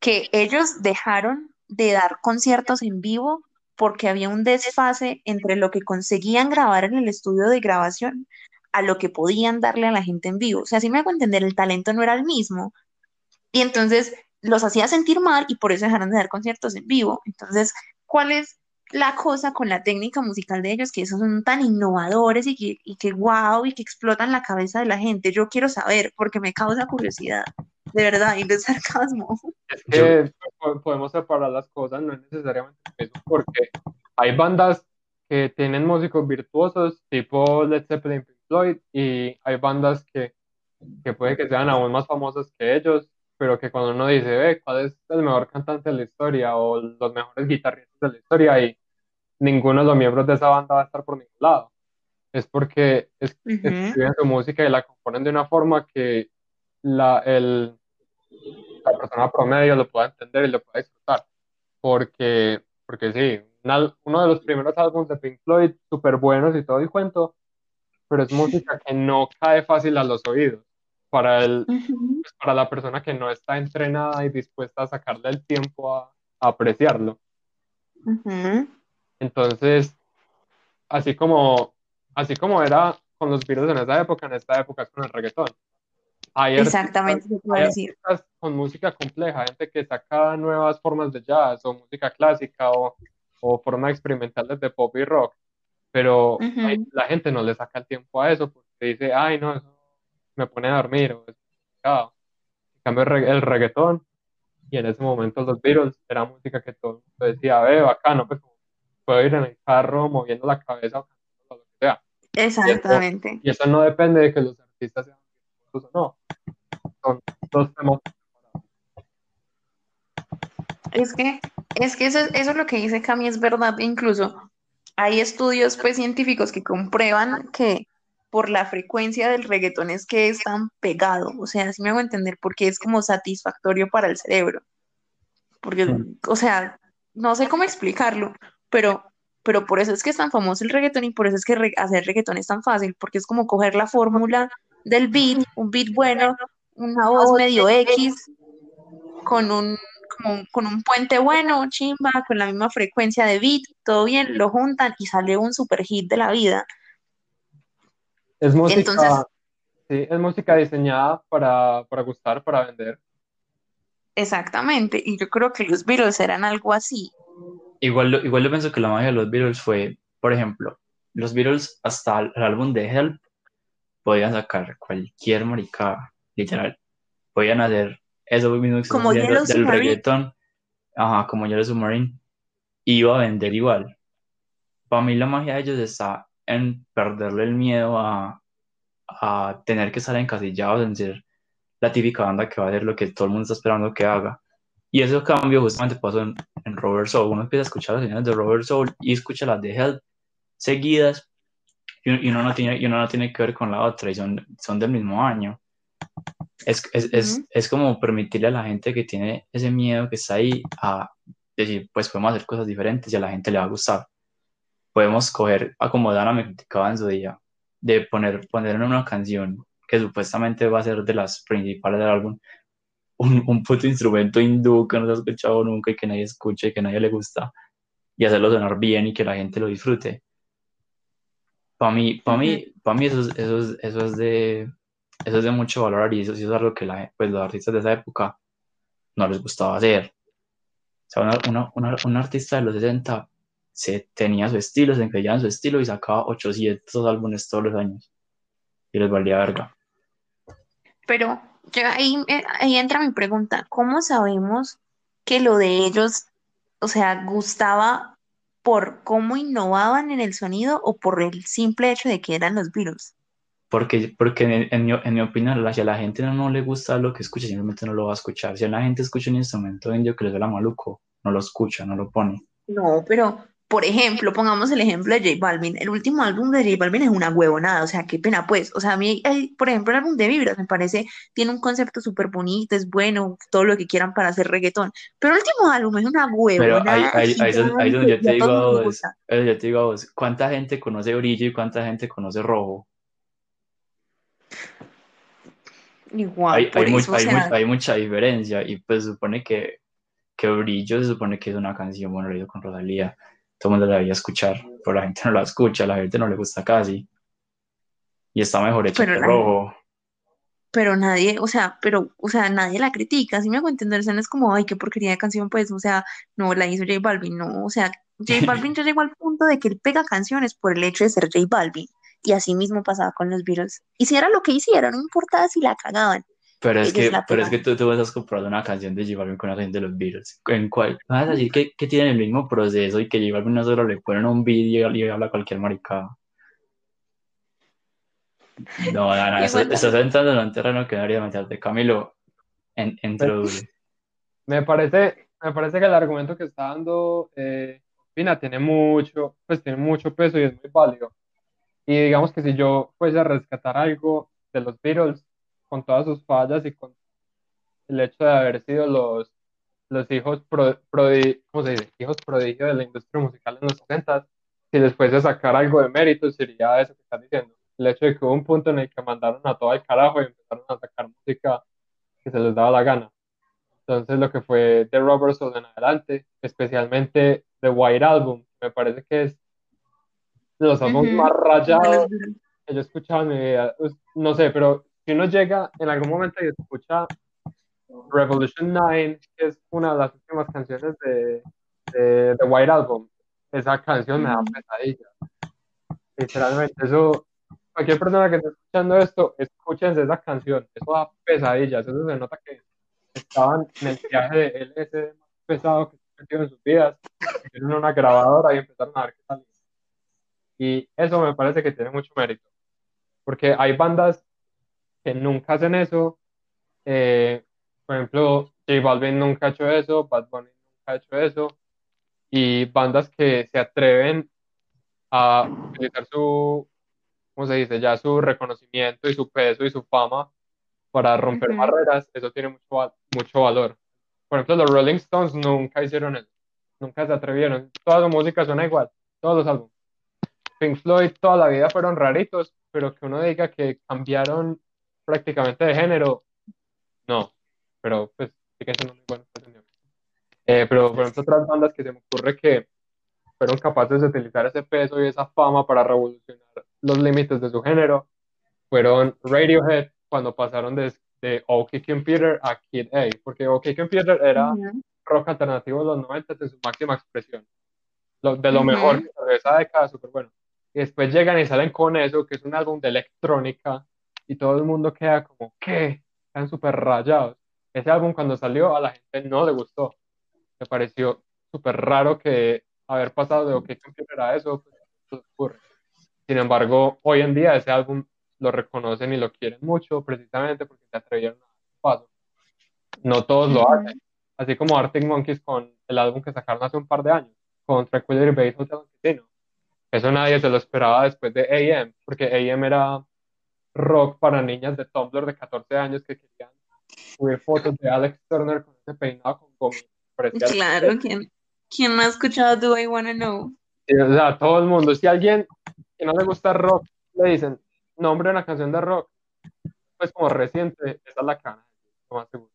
que ellos dejaron de dar conciertos en vivo porque había un desfase entre lo que conseguían grabar en el estudio de grabación a lo que podían darle a la gente en vivo. O sea, si me hago entender, el talento no era el mismo. Y entonces los hacía sentir mal y por eso dejaron de dar conciertos en vivo. Entonces, ¿cuál es la cosa con la técnica musical de ellos? Que esos son tan innovadores y que, y que wow, y que explotan la cabeza de la gente. Yo quiero saber porque me causa curiosidad, de verdad, y de sarcasmo. Es que podemos separar las cosas, no es necesariamente eso, porque hay bandas que tienen músicos virtuosos, tipo Led Zeppelin Pink Floyd, y hay bandas que, que puede que sean aún más famosas que ellos, pero que cuando uno dice, ve, ¿cuál es el mejor cantante de la historia o los mejores guitarristas de la historia? Y ninguno de los miembros de esa banda va a estar por ningún lado. Es porque escriben su música y la componen de una forma que la, el, la persona promedio lo pueda entender y lo pueda disfrutar. Porque, porque sí, uno de los primeros álbumes de Pink Floyd, súper buenos y todo el cuento, pero es música que no cae fácil a los oídos para, el, pues, para la persona que no está entrenada y dispuesta a sacarle el tiempo a, apreciarlo. Entonces, así como, así como era con los virus en esa época, en esta época es con el reggaetón. Hay Exactamente, con música compleja, gente que saca nuevas formas de jazz o música clásica o, o formas experimentales de pop y rock, pero la gente no le saca el tiempo a eso porque dice, ay, no, eso me pone a dormir o es complicado. En cambio, el, reggaetón, y en ese momento los Beatles era música que todo el mundo decía, ve, bacano, pues puedo ir en el carro moviendo la cabeza o lo que sea. Exactamente. Y eso, no depende de que los artistas sean o no. Son dos temas es que, es que eso, eso es lo que dice Cami, es verdad. Incluso hay estudios pues, científicos que comprueban que por la frecuencia del reggaetón es que es tan pegado, o sea, así me hago entender, porque es como satisfactorio para el cerebro. Porque, o sea, no sé cómo explicarlo, pero, pero por eso es que es tan famoso el reggaetón y por eso es que hacer reggaetón es tan fácil, porque es como coger la fórmula del beat, un beat bueno, una voz medio X, con un, con un puente bueno, chimba, con la misma frecuencia de beat, todo bien, lo juntan y sale un super hit de la vida. Es música, sí, es música diseñada para, para gustar, para vender. Exactamente, y yo creo que los Beatles eran algo así. Igual, igual yo pienso que la magia de los Beatles fue, por ejemplo, los Beatles hasta el, álbum de Help podían sacar cualquier maricada, literal. Podían hacer eso mismo que como del, del reggaetón, ajá, como Yellow Submarine, iba a vender igual. Para mí la magia de ellos está en perderle el miedo a, a tener que estar encasillados en ser la típica banda que va a hacer lo que todo el mundo está esperando que haga. Y ese cambio justamente pasó en, en Robert Soul. Uno empieza a escuchar las señales de Robert Soul y escucha las de Help seguidas y, uno, no tiene, y uno no tiene que ver con la otra y son, son del mismo año. Es, es, es, es, como permitirle a la gente que tiene ese miedo que está ahí a decir, pues podemos hacer cosas diferentes y a la gente le va a gustar podemos coger, acomodar me criticaba en su día, de poner, poner en una canción que supuestamente va a ser de las principales del álbum, un, un puto instrumento hindú que no se ha escuchado nunca y que nadie escuche y que nadie le gusta, y hacerlo sonar bien y que la gente lo disfrute. Para mí, para mí, para mí eso, eso, eso, es de, eso es de mucho valor y eso, eso es algo que la, pues, los artistas de esa época no les gustaba hacer. O sea, una, una, un artista de los 60 se tenía su estilo, se encallaba en su estilo y sacaba 800 álbumes todos los años. Y les valía verga. Pero ahí, eh, ahí entra mi pregunta, ¿cómo sabemos que lo de ellos, o sea, gustaba por cómo innovaban en el sonido o por el simple hecho de que eran los virus? Porque, porque en, mi, en mi opinión, si a la gente no, no, le gusta lo que escucha, simplemente no lo va a escuchar. Si a la gente escucha un instrumento indio que le suena maluco, no lo escucha, no lo pone. No, pero por ejemplo, pongamos el ejemplo de J Balvin. El último álbum de J Balvin es una huevonada, o sea, qué pena, pues. O sea, a mí, por ejemplo, el álbum de Vibras me parece, tiene un concepto súper bonito, es bueno, todo lo que quieran para hacer reggaetón. Pero el último álbum es una huevonada. Pero ahí, ahí, ahí, donde yo te digo, vos, yo te digo vos, ¿cuánta gente conoce Brillo y cuánta gente conoce Rojo? Igual, hay, hay, hay, mucha diferencia y pues supone que, que Brillo se supone que es una canción, bueno, leído con Rosalía todo el mundo la debería escuchar, pero la gente no la escucha, la gente no le gusta casi. Y está mejor hecha que rojo. Pero nadie, o sea, pero, o sea, nadie la critica, si me hago entender, no es como, ay, qué porquería de canción, pues, o sea, no, la hizo J Balvin, no, o sea, J Balvin ya llegó al punto de que él pega canciones por el hecho de ser J Balvin, y así mismo pasaba con los Beatles. Hiciera lo que hiciera, no importaba si la cagaban, pero es, que, pero es que tú, tú vas a comprar una canción de J Balvin con una canción de los Beatles. ¿En cuál? Vas a decir que, que tienen el mismo proceso y que J Balvin no solo le ponen un vídeo y habla cualquier maricada. No, no, no, eso, estás entrando en un terreno que no debería meterte. Camilo, en, introduce. Me parece, me parece que el argumento que está dando eh, Pina tiene mucho, pues tiene mucho peso y es muy válido. Y digamos que si yo fuese a rescatar algo de los Beatles, con todas sus fallas y con el hecho de haber sido los, los hijos, pro, ¿cómo se dice? hijos prodigio de la industria musical en los 60, si después de sacar algo de mérito sería eso que están diciendo. El hecho de que hubo un punto en el que mandaron a todo el carajo y empezaron a sacar música que se les daba la gana. Entonces lo que fue The Robbers en adelante, especialmente The White Album, me parece que es de los álbumes más rayados que yo he escuchado en mi vida. No sé, pero si uno llega en algún momento y escucha Revolution 9, que es una de las últimas canciones de, de, The White Album, esa canción me da pesadilla. Literalmente, eso, cualquier persona que esté escuchando esto, escúchense esa canción, eso da pesadillas, eso se nota que estaban en el viaje de LS más pesado que se metido en sus vidas, en una grabadora y empezaron a ver qué tal. Y eso me parece que tiene mucho mérito, porque hay bandas que nunca hacen eso. Eh, por ejemplo, J Balvin nunca ha hecho eso, Bad Bunny nunca ha hecho eso. Y bandas que se atreven a utilizar su, ¿cómo se dice? Ya su reconocimiento y su peso y su fama para romper barreras, eso tiene mucho, mucho valor. Por ejemplo, los Rolling Stones nunca hicieron eso, nunca se atrevieron. Toda su música suena igual, todos los álbumes. Pink Floyd toda la vida fueron raritos, pero que uno diga que cambiaron prácticamente de género, no, pero pues sí que son muy buenos. Eh, pero por ejemplo, otras bandas que se me ocurre que fueron capaces de utilizar ese peso y esa fama para revolucionar los límites de su género fueron Radiohead cuando pasaron de, de OK Computer a Kid A, porque OK Computer era rock alternativo de los 90 en su máxima expresión, lo, de lo mejor de esa década, súper bueno. Y después llegan y salen con eso, que es un álbum de electrónica, y todo el mundo queda como, ¿qué? Están súper rayados. Ese álbum cuando salió a la gente no le gustó. Me pareció súper raro que haber pasado de OK Computer a eso, pues, ocurre. Sin embargo, hoy en día ese álbum lo reconocen y lo quieren mucho precisamente porque se atrevieron a dar paso. No todos lo hacen. Así como Arctic Monkeys con el álbum que sacaron hace un par de años, con Tranquility Base Hotel Eso nadie se lo esperaba después de AM, porque AM era rock para niñas de Tumblr de 14 años que querían subir fotos de Alex Turner con ese peinado con gomito. Claro, ¿quién, ¿quién no ha escuchado Do I Wanna Know? o sea, todo el mundo. Si a alguien que no le gusta rock le dicen, nombre una canción de rock, pues como reciente, esa es la cana, más seguro.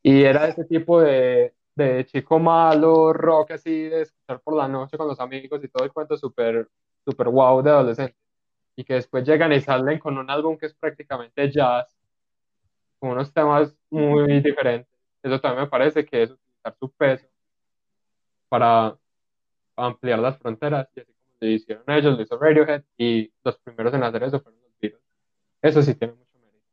Y era ese tipo de, de chico malo, rock así, de escuchar por la noche con los amigos y todo el cuento súper, súper wow de adolescente y que después llegan y salen con un álbum que es prácticamente jazz, con unos temas muy diferentes. Eso también me parece que es utilizar su peso para ampliar las fronteras, y así como lo hicieron ellos, lo hizo Radiohead, y los primeros en hacer eso fueron los Beatles. Eso sí tiene mucho mérito.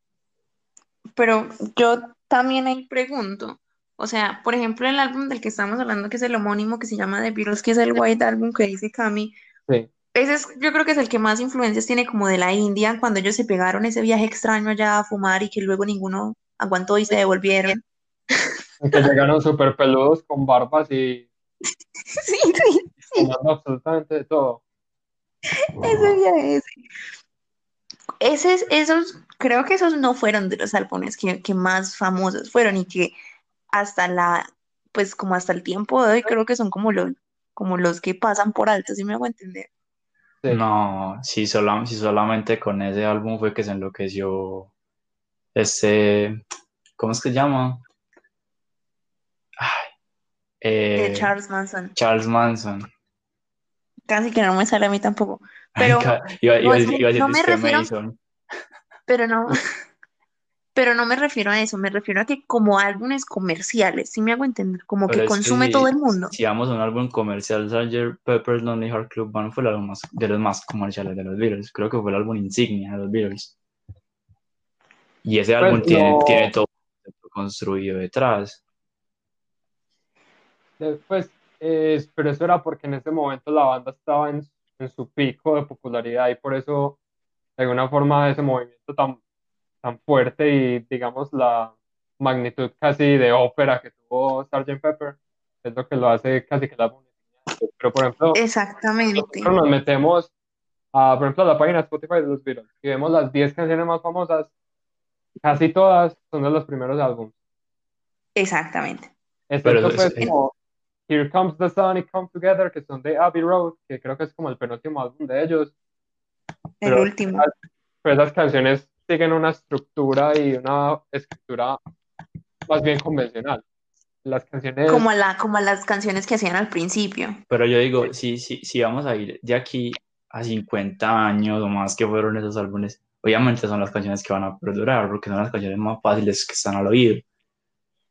Pero yo también ahí pregunto, o sea, por ejemplo, el álbum del que estamos hablando, que es el homónimo, que se llama The Beatles, que es el White Album que dice Cami, sí ese es, yo creo que es el que más influencias tiene como de la India, cuando ellos se pegaron ese viaje extraño allá a fumar y que luego ninguno aguantó y se devolvieron. Que llegaron súper peludos con barbas y... sí, sí, tomando absolutamente de todo. Ese viaje ese. Ese es- esos, creo que esos no fueron de los álbumes que, que más famosos fueron y que hasta la, pues como hasta el tiempo de hoy creo que son como los, como los que pasan por alto, si me hago entender. Sí. No, si, sola- si solamente con ese álbum fue que se enloqueció este, ¿cómo es que se llama? Ay, eh, Charles Manson. Charles Manson. Casi que no me sale a mí tampoco. Pero iba, no, iba a es decir, que iba a decir no me refiero- Mason. pero no, pero no me refiero a eso, me refiero a que como álbumes comerciales, si me hago entender, como Pero que es que consume si- todo el mundo. Si vamos a un álbum comercial, Sgt. Pepper's Lonely Heart Club Band fue el álbum más- de los más comerciales de los Beatles. Creo que fue el álbum insignia de los Beatles. Y ese álbum Pues tiene, no. tiene todo construido detrás. Después, eh, pero eso era porque en ese momento la banda estaba en, en su pico de popularidad y por eso, de alguna forma, ese movimiento tan, tan fuerte y, digamos, la magnitud casi de ópera que tuvo Sgt. Pepper es lo que lo hace casi que insignia. Pero, por ejemplo, Exactamente. nosotros nos metemos a, por ejemplo, a la página Spotify de los Beatles y vemos las 10 canciones más famosas, casi todas son de los primeros álbumes. Exactamente. Excepto Pero pues es- como Here Comes the Sun y Come Together, que son de Abbey Road, que creo que es como el penúltimo álbum de ellos. El Pero- último. Pero esas canciones siguen una estructura y una escritura más bien convencional. Las canciones, Como la, como las canciones que hacían al principio. Pero yo digo, si, si, si vamos a ir de aquí a 50 años o más que fueron esos álbumes, obviamente son las canciones que van a perdurar, porque son las canciones más fáciles que están al oído.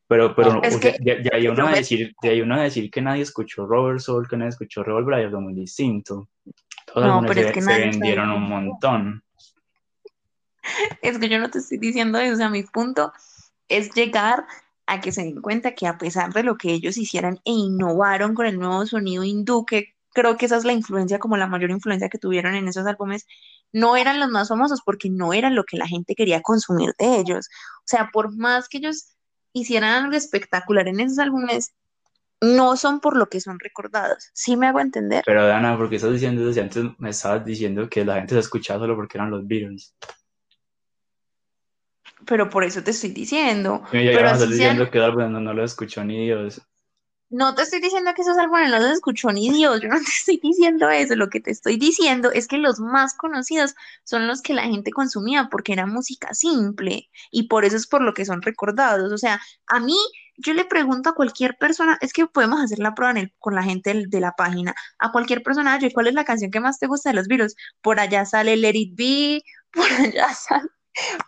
Pero, pero Es que- de, de ahí uno a decir, de ahí uno a decir que nadie escuchó Robert Soul, que nadie escuchó Revolver, algo muy distinto. Todos los No, pero es se, que se nadie vendieron sabe. un montón. Es que yo no te estoy diciendo eso, o sea, mi punto es llegar a que se den cuenta que a pesar de lo que ellos hicieran e innovaron con el nuevo sonido hindú, que creo que esa es la influencia, como la mayor influencia que tuvieron en esos álbumes, no eran los más famosos porque no eran lo que la gente quería consumir de ellos. O sea, por más que ellos hicieran algo espectacular en esos álbumes, no son por lo que son recordados. ¿Sí me hago entender? Pero Dana, ¿por qué estás diciendo eso si antes me estabas diciendo que la gente se escuchaba solo porque eran los Beatles? Pero por eso te estoy diciendo. Y ya Pero sean- diciendo que el álbum no, no lo escuchó ni Dios. No te estoy diciendo que esos álbumes no los escuchó ni Dios, yo no te estoy diciendo eso, lo que te estoy diciendo es que los más conocidos son los que la gente consumía porque era música simple y por eso es por lo que son recordados. O sea, a mí, yo le pregunto a cualquier persona, es que podemos hacer la prueba en el- con la gente de la página, a cualquier persona, ¿cuál es la canción que más te gusta de los Beatles? Por allá sale Let It Be, por allá sale,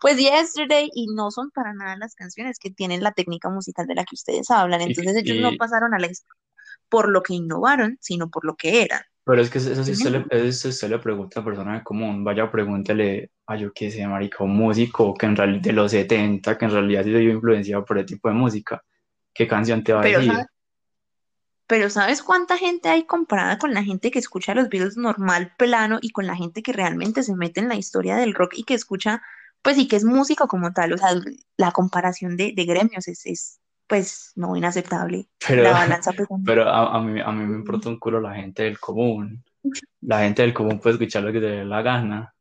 pues Yesterday, y no son para nada las canciones que tienen la técnica musical de la que ustedes hablan. Entonces ellos no pasaron a la historia por lo que innovaron, sino por lo que eran. Pero es que eso si usted le, eso usted le pregunta a persona común, vaya pregúntele a yo qué sé, marica, un músico que en realidad de los 70, que en realidad sí se vio influenciado por ese tipo de música, ¿qué canción te va a decir? ¿sabes? Pero ¿sabes cuánta gente hay comparada con la gente que escucha los Beatles normal, plano, y con la gente que realmente se mete en la historia del rock y que escucha, pues, y que es músico como tal? O sea, la comparación de, de gremios es, es, pues, no inaceptable. Pero, La balanza pesa. pero a, a mí, a mí me importa un culo la gente del común. La gente del común puede escuchar lo que le dé la gana.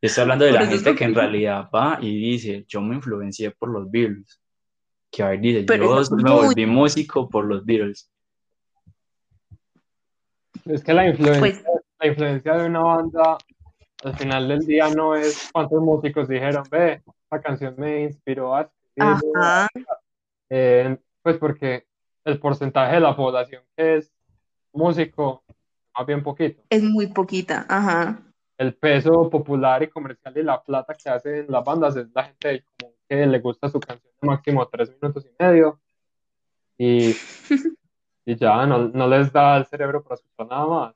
Yo estoy hablando de Por la gente que en realidad va y dice, yo me influencié por los Beatles. Que va y dice, Pero yo me muy- volví músico por los Beatles. es que la influencia, Pues, la influencia de una banda al final del día no es cuántos músicos dijeron, ve, esta canción me inspiró a escribir, ajá, Eh, pues porque el porcentaje de la población que es músico, más bien poquito. es muy poquita, ajá. El peso popular y comercial y la plata que hacen las bandas es la gente del común que le gusta su canción de máximo tres minutos y medio y, y ya no, no les da el cerebro para escuchar nada más.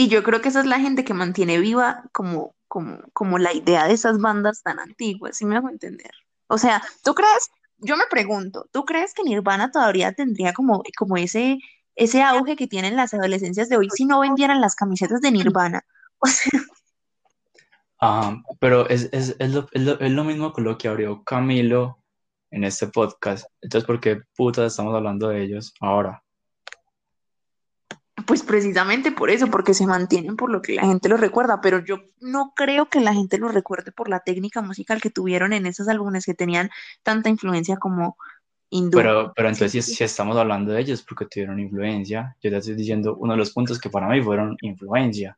Y yo creo que esa es la gente que mantiene viva como, como, como la idea de esas bandas tan antiguas, ¿sí me hago entender? O sea, ¿tú crees? Yo me pregunto, ¿tú crees que Nirvana todavía tendría como, como ese, ese auge que tienen las adolescencias de hoy si no vendieran las camisetas de Nirvana? Ajá, pero es, es, es, lo, es, lo, es lo mismo con lo que abrió Camilo en este podcast. Entonces, ¿por qué putas estamos hablando de ellos ahora? Pues precisamente por eso, porque se mantienen por lo que la gente los recuerda, pero yo no creo que la gente los recuerde por la técnica musical que tuvieron en esos álbumes que tenían tanta influencia como hindú. Pero, pero entonces si, si estamos hablando de ellos porque tuvieron influencia, yo te estoy diciendo uno de los puntos que para mí fueron influencia.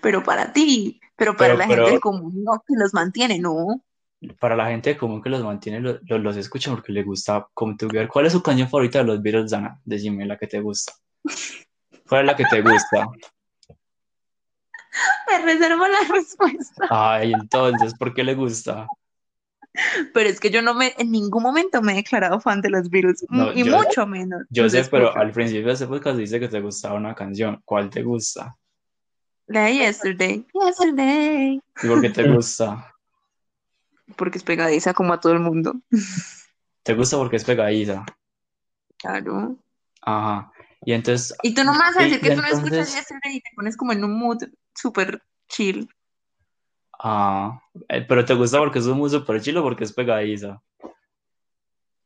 Pero para ti, pero para Pero- la pero- gente común no, que los mantiene, no. Para la gente común que los mantiene, lo- lo- los escucha porque les gusta Come Together. ¿Cuál es su canción favorita de los Beatles, Dana? Decime la que te gusta. ¿Cuál es la que te gusta? Me reservo la respuesta. Ay, entonces, ¿por qué le gusta? Pero es que yo no me, en ningún momento me he declarado fan de los Beatles, No, y yo- mucho menos. Yo los sé, pero escucho. al principio de este podcast dice que te gustaba una canción. ¿Cuál te gusta? La de Yesterday, Yesterday, ¿Y por qué te gusta? Porque es pegadiza como a todo el mundo. ¿Te gusta porque es pegadiza? Claro. Ajá. Y entonces, Y tú no me vas a decir que tú no escuchas entonces- Yesterday y te pones como en un mood súper chill. ah, eh, pero te gusta porque es un muy super chilo porque es pegadiza.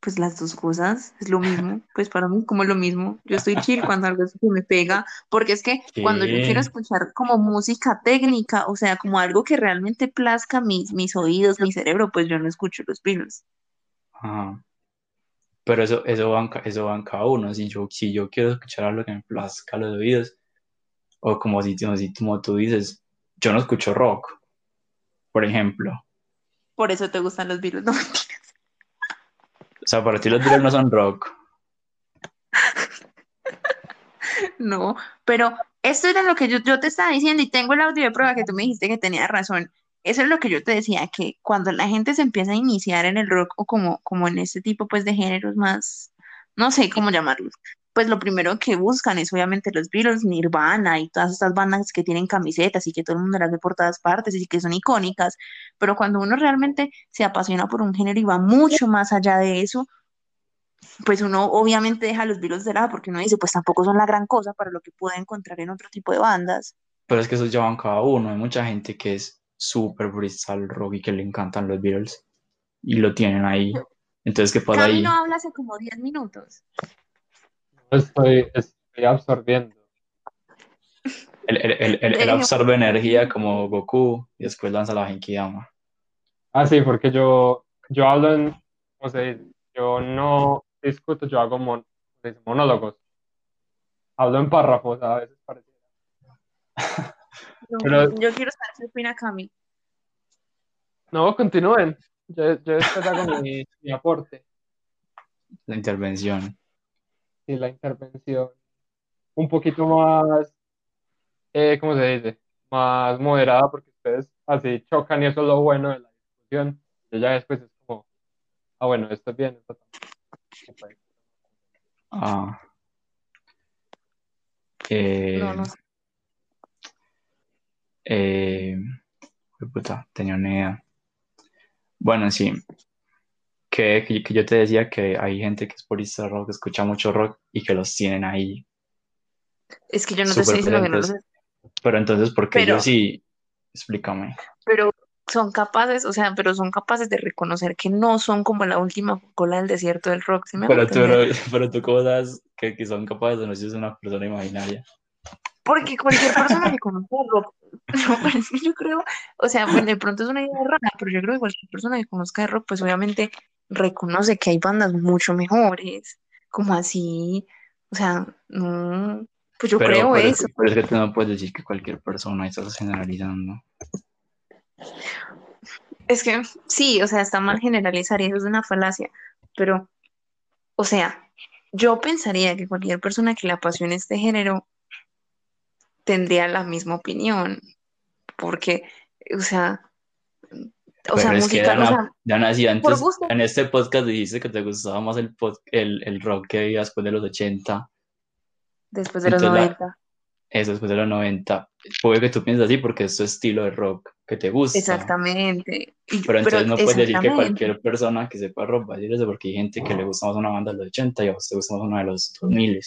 Pues las dos cosas es lo mismo. Pues para mí como lo mismo. Yo estoy chill cuando algo que me pega, porque es que cuando yo ¿Qué? quiero escuchar como música técnica, o sea, como algo que realmente plazca mis, mis oídos, mi cerebro, pues yo no escucho los Beatles. Ajá. Pero eso, eso va en, ca- eso va en cada uno. Si yo, si yo quiero escuchar algo que me plazca los oídos, o como si, como si- como tú dices, yo no escucho rock, por ejemplo. Por eso te gustan los Beatles, no sea, para ti los Beatles no son rock. No, pero esto era lo que yo, yo te estaba diciendo y tengo el audio de prueba que tú me dijiste que tenías razón. Eso es lo que yo te decía, que cuando la gente se empieza a iniciar en el rock o como, como en este tipo pues de géneros más, no sé cómo llamarlos, pues lo primero que buscan es obviamente los Beatles, Nirvana y todas estas bandas que tienen camisetas y que todo el mundo las ve por todas partes y que son icónicas, pero cuando uno realmente se apasiona por un género y va mucho más allá de eso, pues uno obviamente deja los Beatles de lado porque uno dice, pues tampoco son la gran cosa para lo que puede encontrar en otro tipo de bandas. Pero es que esos llevan cada uno. Hay mucha gente que es súper al rock y que le encantan los Beatles y lo tienen ahí. Entonces, ¿qué pasa Cami ahí? no habla hace como 10 minutos. Estoy, estoy absorbiendo. Él, él- él- él- absorbe energía como Goku y después lanza la Genkidama. Ah, sí, porque yo, yo hablo en, o sea, yo no discuto, yo hago mon- dice, monólogos. Hablo en párrafos, a veces pareciera. Yo, Pero- yo quiero saber qué opina Cami. No, continúen. Yo, yo después hago mi, mi aporte La intervención. Y la intervención un poquito más, eh, ¿cómo se dice? Más moderada, porque ustedes así chocan y eso es lo bueno de la discusión. Yo ya después es como, ah, bueno, esto es bien, esto también. Ah. Eh, No, no eh, puta, tenía una idea. Bueno, sí. Que, que, yo te decía que hay gente que es purista de rock, que escucha mucho rock y que los tienen ahí. Es que yo no te estoy diciendo que no los. Pero entonces, ¿por qué Pero- yo sí? Explícame. pero son capaces, o sea, pero son capaces de reconocer que no son como la última cola del desierto del rock, ¿sí me Pero tú, no- pero tú cómo sabes que, que son capaces de no ser una persona imaginaria. Porque cualquier persona que conozca rock, no, pero es que yo creo, o sea, bueno, de pronto es una idea rara, pero yo creo que cualquier persona que conozca el rock, pues obviamente reconoce que hay bandas mucho mejores, como así, o sea, no, pues yo Pero, creo pero eso. pero es que tú no puedes decir que cualquier persona, estás generalizando. Es que sí, o sea, está mal generalizar y eso es una falacia, pero, o sea, yo pensaría que cualquier persona que le apasione este género tendría la misma opinión, porque, o sea, o Pero sea, es que musical, o Dana, sea, Dana, si antes en este podcast dijiste que te gustaba más el, el, el rock que había después de los 80, después de los entonces la- 90. eso después de los 90. Puede que tú pienses así porque es tu estilo de rock que te gusta. Exactamente. Y- Pero entonces no puedes decir que cualquier persona que sepa rock va a decir eso porque hay gente que le gusta más una banda de los 80 y a vos te gusta más una de los 2000.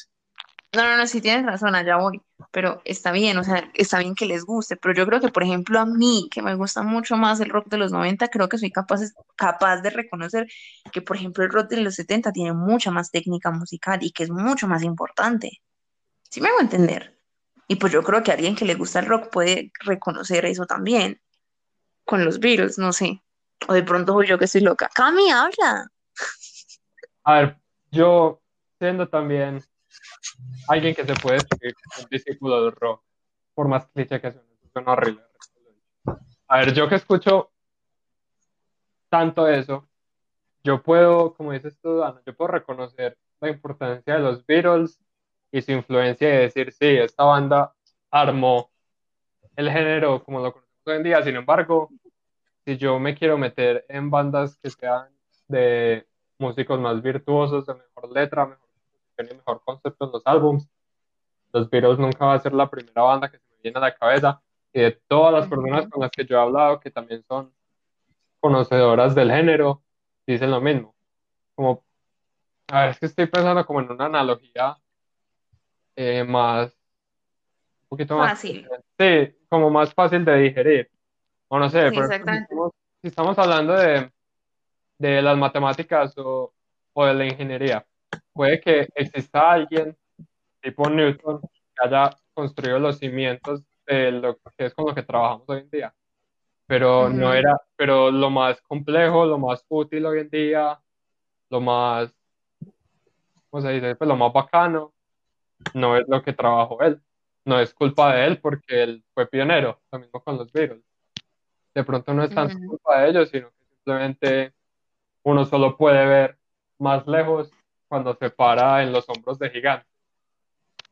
No, no, no, sí tienes razón, allá voy, pero está bien, o sea, está bien que les guste, pero yo creo que, por ejemplo, a mí, que me gusta mucho más el rock de los 90, creo que soy capaz, de reconocer que, por ejemplo, el rock de los 70 tiene mucha más técnica musical y que es mucho más importante. Sí me hago entender. Y pues yo creo que alguien que le gusta el rock puede reconocer eso también. Con los Beatles, no sé. O de pronto soy yo que estoy loca. Cami, habla. A ver, yo siendo también alguien que se puede decir un discípulo del rock, por más cliché que suene, suena horrible. A ver, yo que escucho tanto eso, yo puedo, como dices tú, yo puedo reconocer la importancia de los Beatles y su influencia y decir, sí, esta banda armó el género como lo conocemos hoy en día. Sin embargo, si yo me quiero meter en bandas que sean de músicos más virtuosos, de mejor letra, mejor y mejor concepto en los álbums, los Beatles nunca va a ser la primera banda que se me viene a la cabeza. Y de todas las personas con las que yo he hablado, que también son conocedoras del género, dicen lo mismo. Como, a ver, es que estoy pensando como en una analogía eh, más, un poquito más Fácil. Sí, como más fácil de digerir. O no sé, Sí, si estamos, si estamos hablando de, de las matemáticas o, o de la ingeniería, puede que exista alguien tipo Newton que haya construido los cimientos de lo que es con lo que trabajamos hoy en día. Pero no Ujú. era, pero lo más complejo, lo más útil hoy en día, lo más, ¿cómo se dice? Pues lo más bacano, no es lo que trabajó él. No es culpa de él porque él fue pionero, lo mismo con los Beatles. De pronto no es tanto Ujú. culpa de ellos, sino que simplemente uno solo puede ver más lejos cuando se para en los hombros de gigantes.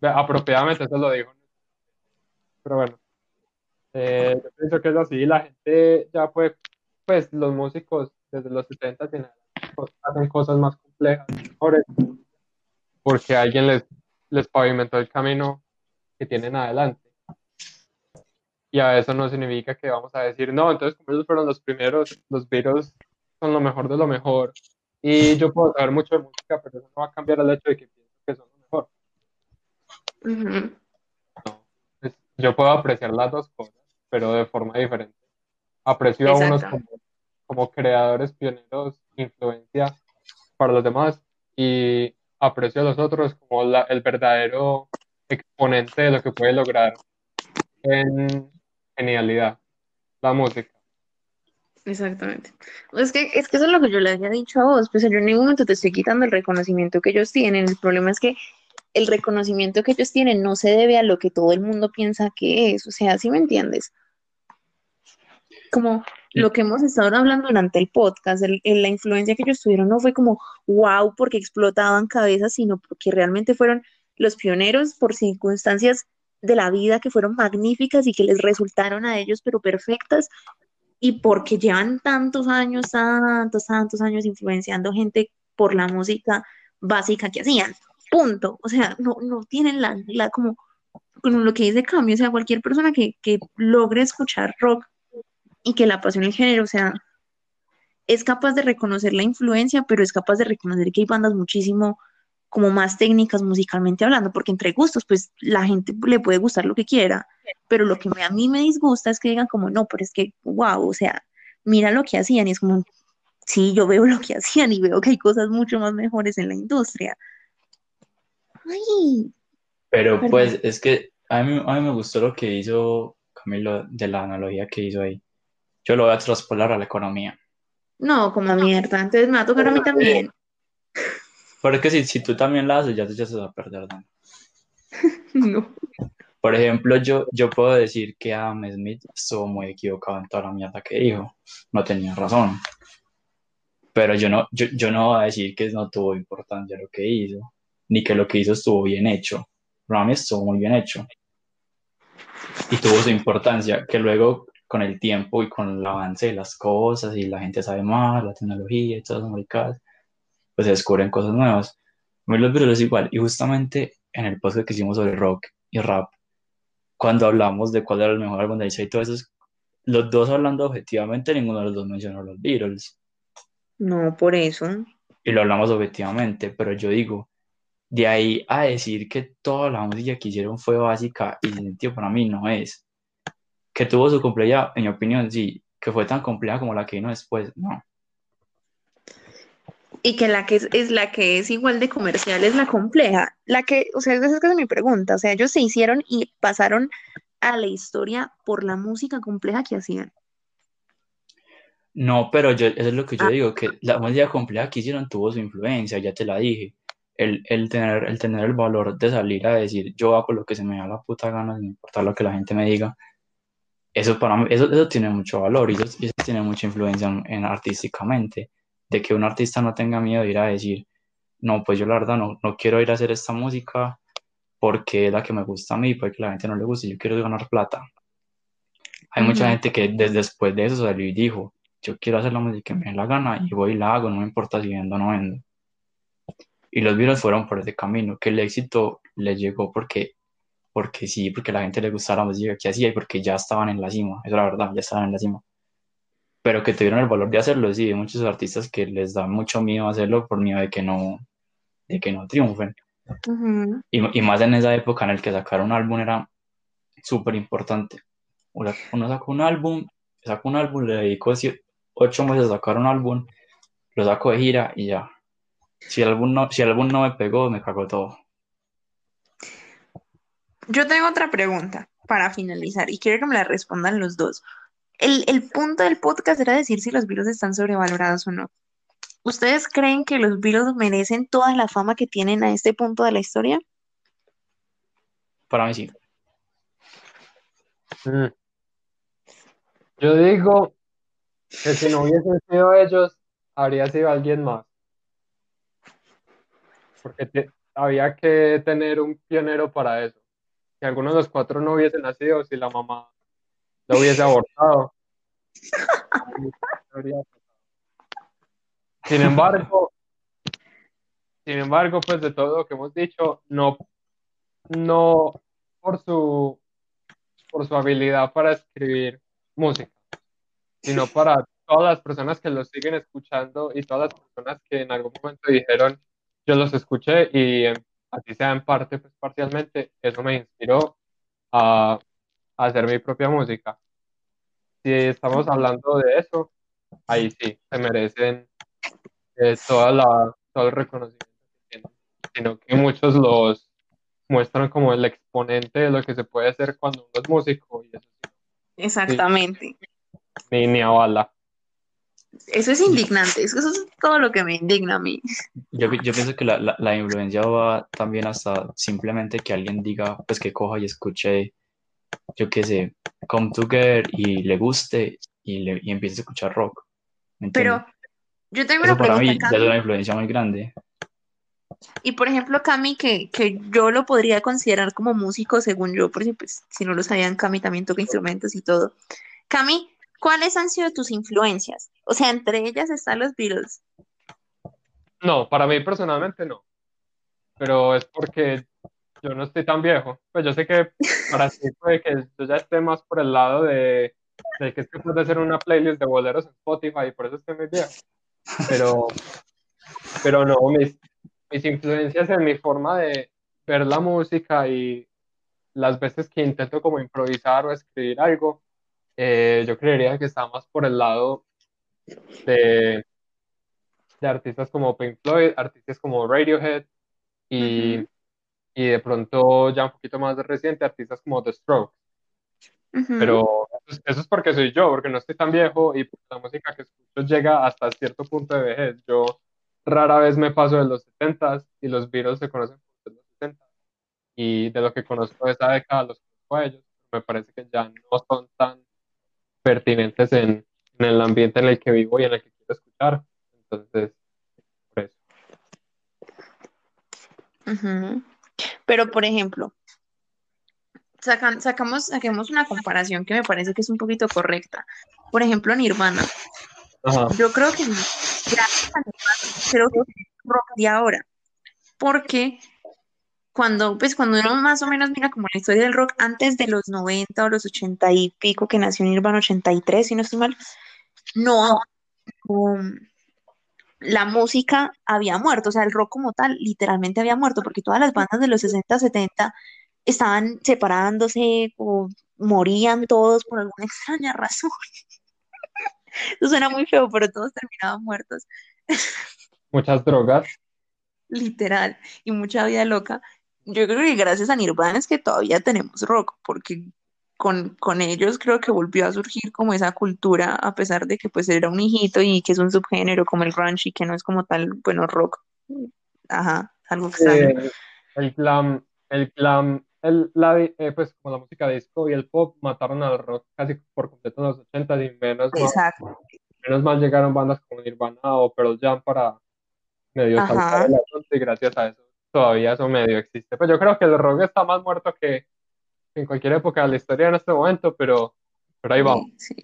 Ve, Apropiadamente eso lo dijo. Pero bueno, eh, yo pienso que es así. La gente ya puede, pues los músicos desde los 70 tienen- hacen cosas más complejas, mejores, porque alguien les, les pavimentó el camino que tienen adelante. Y a eso no significa que vamos a decir, no, entonces como ellos fueron los primeros, los Beatles son lo mejor de lo mejor. Y yo puedo saber mucho de música, pero eso no va a cambiar el hecho de que pienso que son lo mejor. Ujú. Pues, yo puedo apreciar las dos cosas, pero de forma diferente. Aprecio a unos como, como creadores, pioneros, influencia para los demás, y aprecio a los otros como la- el verdadero exponente de lo que puede lograr en genialidad, la música. Exactamente. Es que, es que eso es lo que yo le había dicho a vos, pues yo en ningún momento te estoy quitando el reconocimiento que ellos tienen, el problema es que el reconocimiento que ellos tienen no se debe a lo que todo el mundo piensa que es, o sea, ¿sí me entiendes? Como lo que hemos estado hablando durante el podcast, el- el- la influencia que ellos tuvieron no fue como wow porque explotaban cabezas, sino porque realmente fueron los pioneros por circunstancias de la vida que fueron magníficas y que les resultaron a ellos pero perfectas y porque llevan tantos años, tantos, tantos años influenciando gente por la música básica que hacían. Punto. O sea, no, no tienen la, la como, como lo que dice Cambio, o sea, cualquier persona que, que logre escuchar rock y que le apasione el género, o sea, es capaz de reconocer la influencia, pero es capaz de reconocer que hay bandas muchísimo como más técnicas musicalmente hablando, porque entre gustos, pues la gente le puede gustar lo que quiera, pero lo que me- a mí me disgusta es que digan como, no, pero es que, wow, o sea, mira lo que hacían y es como, sí, yo veo lo que hacían y veo que hay cosas mucho más mejores en la industria. Ay, Pero pues es que a mí, a mí me gustó lo que hizo Camilo de la analogía que hizo ahí. Yo lo voy a traspolar a la economía. no, como mierda, entonces me va a tocar a mí también. Porque si, si tú también la haces, ya, se va a perder. ¿no? No. Por ejemplo, yo, yo puedo decir que Adam Smith estuvo muy equivocado en toda la mierda que dijo. No tenía razón. Pero yo no, yo, yo no voy a decir que no tuvo importancia lo que hizo, ni que lo que hizo estuvo bien hecho. Para mí estuvo muy bien hecho. Y tuvo su importancia, que luego con el tiempo y con el avance de las cosas y la gente sabe más, la tecnología y todas las maricadas, pues se descubren cosas nuevas. A mí los Beatles es igual. Y justamente en el podcast que hicimos sobre rock y rap, cuando hablamos de cuál era el mejor álbum de Alicia y todo eso, los dos hablando objetivamente, ninguno de los dos mencionó los Beatles. No, por eso. Y lo hablamos objetivamente, pero yo digo, de ahí a decir que toda la música que hicieron fue básica y sin sentido para mí no es. Que tuvo su complejidad, en mi opinión, sí. Que fue tan compleja como la que vino después, no. Y que la que es, es la que es igual de comercial es la compleja. La que, o sea, esa es mi pregunta. O sea, ellos se hicieron y pasaron a la historia por la música compleja que hacían. No, pero yo, eso es lo que yo Ah. digo, que la música compleja que hicieron tuvo su influencia, ya te la dije. El, el tener, el tener el valor de salir a decir, yo hago lo que se me da la puta gana, sin importar lo que la gente me diga, eso para mí, eso, eso tiene mucho valor y eso, eso tiene mucha influencia en, en artísticamente, de que un artista no tenga miedo de ir a decir, no, pues yo la verdad no, no quiero ir a hacer esta música porque es la que me gusta a mí, porque la gente no le gusta, yo quiero ganar plata. Hay mucha gente que desde después de eso salió y dijo, yo quiero hacer la música que me dé la gana y voy y la hago, no me importa si vendo o no vendo. Y los virus fueron por ese camino, que el éxito les llegó porque, porque sí, porque la gente le gustaba la música que hacía y porque ya estaban en la cima, eso es la verdad, ya estaban en la cima. Pero que tuvieron el valor de hacerlo, sí, hay muchos artistas que les da mucho miedo hacerlo por miedo de que no, de que no triunfen. Ujú. Y, y más en esa época en el que sacar un álbum era súper importante. Uno, sacó un álbum, sacó un álbum, le dedicó ocho meses a sacar un álbum, lo saco de gira y ya. Si el álbum no, si el álbum no me pegó, me cagó todo. Yo tengo otra pregunta para finalizar y quiero que me la respondan los dos. El, el punto del podcast era decir si los virus están sobrevalorados o no. ¿Ustedes creen que los virus merecen toda la fama que tienen a este punto de la historia? Para mí sí. Mm. Yo digo que si no hubiesen sido ellos, habría sido alguien más. Porque te- había que tener un pionero para eso. Si alguno de los cuatro no hubiese nacido, si la mamá lo hubiese abortado. Sin embargo, sin embargo, pues de todo lo que hemos dicho, no, no por su, por su habilidad para escribir música, sino para todas las personas que los siguen escuchando y todas las personas que en algún momento dijeron, yo los escuché y eh, así sea en parte, pues parcialmente, eso me inspiró a, a hacer mi propia música. Si estamos hablando de eso, ahí sí, se merecen eh, toda la, todo el reconocimiento que tienen, sino que muchos los muestran como el exponente de lo que se puede hacer cuando uno es músico y eso sí, Exactamente. ni, ni a bala. Eso es indignante. Eso, es todo lo que me indigna a mí. Yo, yo pienso que la, la, la influencia va también hasta simplemente que alguien diga, pues que coja y escuche, yo qué sé, Come Together y le guste y, le, y empiece a escuchar rock. ¿me Pero yo tengo Eso una para pregunta, mí ya es Cami. una influencia muy grande. Y por ejemplo, Cami, que, que yo lo podría considerar como músico, según yo, porque pues, si no lo sabían, Cami también toca instrumentos y todo. Cami, ¿cuáles han sido tus influencias? O sea, entre ellas están los Beatles. No, para mí personalmente no, pero es porque yo no estoy tan viejo. Pues yo sé que para ti puede que yo ya esté más por el lado de, de que es capaz de hacer una playlist de boleros en Spotify y por eso estoy muy viejo. Pero, pero no, mis, mis influencias en mi forma de ver la música y las veces que intento como improvisar o escribir algo, eh, yo creería que está más por el lado de, de artistas como Pink Floyd, artistas como Radiohead y, y de pronto ya un poquito más reciente, artistas como The Strokes. ujú. Pero eso es, eso es porque soy yo, porque no estoy tan viejo y pues, la música que escucho llega hasta cierto punto de vejez. Yo rara vez me paso de los 70s y los Beatles se conocen por los 70 y de lo que conozco de esa década los conozco a ellos. Me parece que ya no son tan pertinentes en, en el ambiente en el que vivo y en el que quiero escuchar. Entonces, por eso. Ujú. Pero, por ejemplo, sacan- sacamos, saquemos una comparación que me parece que es un poquito correcta. Por ejemplo, Nirvana. Ajá. Yo creo que gracias a Nirvana, creo que es rock de ahora. Porque cuando, pues, cuando uno más o menos mira como la historia del rock antes de los 90 o los 80 y pico, que nació Nirvana 83, si no estoy mal, no, la música había muerto, o sea, el rock como tal literalmente había muerto, porque todas las bandas de los 60, 70 estaban separándose o morían todos por alguna extraña razón. Eso suena muy feo, pero todos terminaban muertos. muchas drogas. literal, y mucha vida loca. Yo creo que gracias a Nirvana es que todavía tenemos rock, porque con, con ellos creo que volvió a surgir como esa cultura, a pesar de que pues era un hijito y que es un subgénero como el grunge y que no es como tal, bueno, rock. Ajá, algo extraño. Eh, el glam, el glam, el, la, eh, pues como la música disco y el pop mataron al rock casi por completo en los 80 y menos mal, Exacto. menos mal llegaron bandas como Nirvana o Pearl Jam para medio Ajá. salvar el asunto y gracias a eso todavía eso medio existe. Pues yo creo que el rock está más muerto que en cualquier época de la historia en este momento, pero, pero ahí vamos. Sí,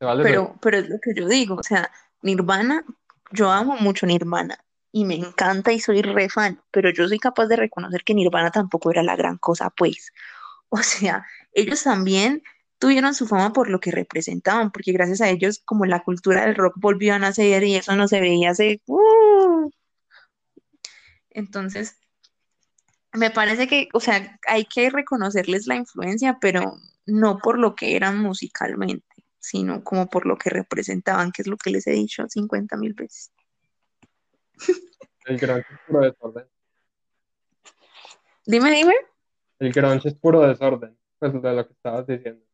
vale Pero, pero es lo que yo digo, o sea, Nirvana, yo amo mucho Nirvana y me encanta y soy re fan, pero yo soy capaz de reconocer que Nirvana tampoco era la gran cosa, pues. O sea, ellos también tuvieron su fama por lo que representaban, porque gracias a ellos como la cultura del rock volvió a nacer y eso no se veía hace... ¡uh! Entonces, me parece que, o sea, hay que reconocerles la influencia, pero no por lo que eran musicalmente, sino como por lo que representaban, que es lo que les he dicho 50 mil veces. El grunge es puro desorden. Dime, dime. El grunge es puro desorden, pues de lo que estabas diciendo.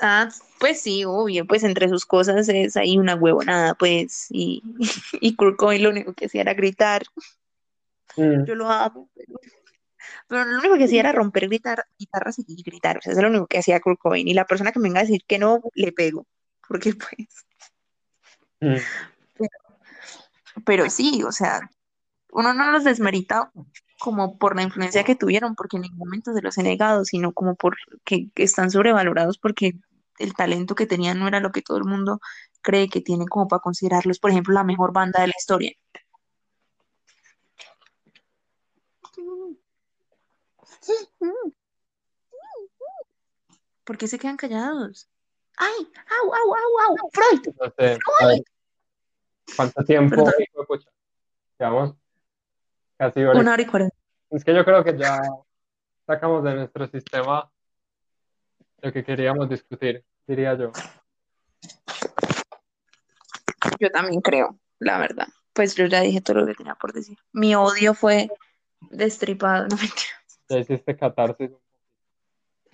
Ah, pues sí, obvio, pues entre sus cosas es ahí una huevonada, pues, y, y Kurt Cobain lo único que hacía era gritar, Mm, yo lo amo, pero, pero lo único que hacía era romper gritar, guitarras y gritar, o sea, eso es lo único que hacía Kurt Cobain, y la persona que me venga a decir que no, le pego, porque pues, mm. pero sí, o sea, uno no los desmerita como por la influencia que tuvieron, porque en ningún momento se los he negado, sino como porque están sobrevalorados porque el talento que tenían no era lo que todo el mundo cree que tienen como para considerarlos, por ejemplo, la mejor banda de la historia. ¿Por qué se quedan callados? ¡Ay! ¡Au, au, au, au! ¡Freud! No sé, ¿cuánto tiempo? Llevamos casi hora y- Una hora y cuarenta. Es que yo creo que ya sacamos de nuestro sistema lo que queríamos discutir, diría yo. Yo también creo, la verdad. Pues yo ya dije todo lo que tenía por decir. Mi odio fue destripado, no mentira. Ya hiciste catarsis.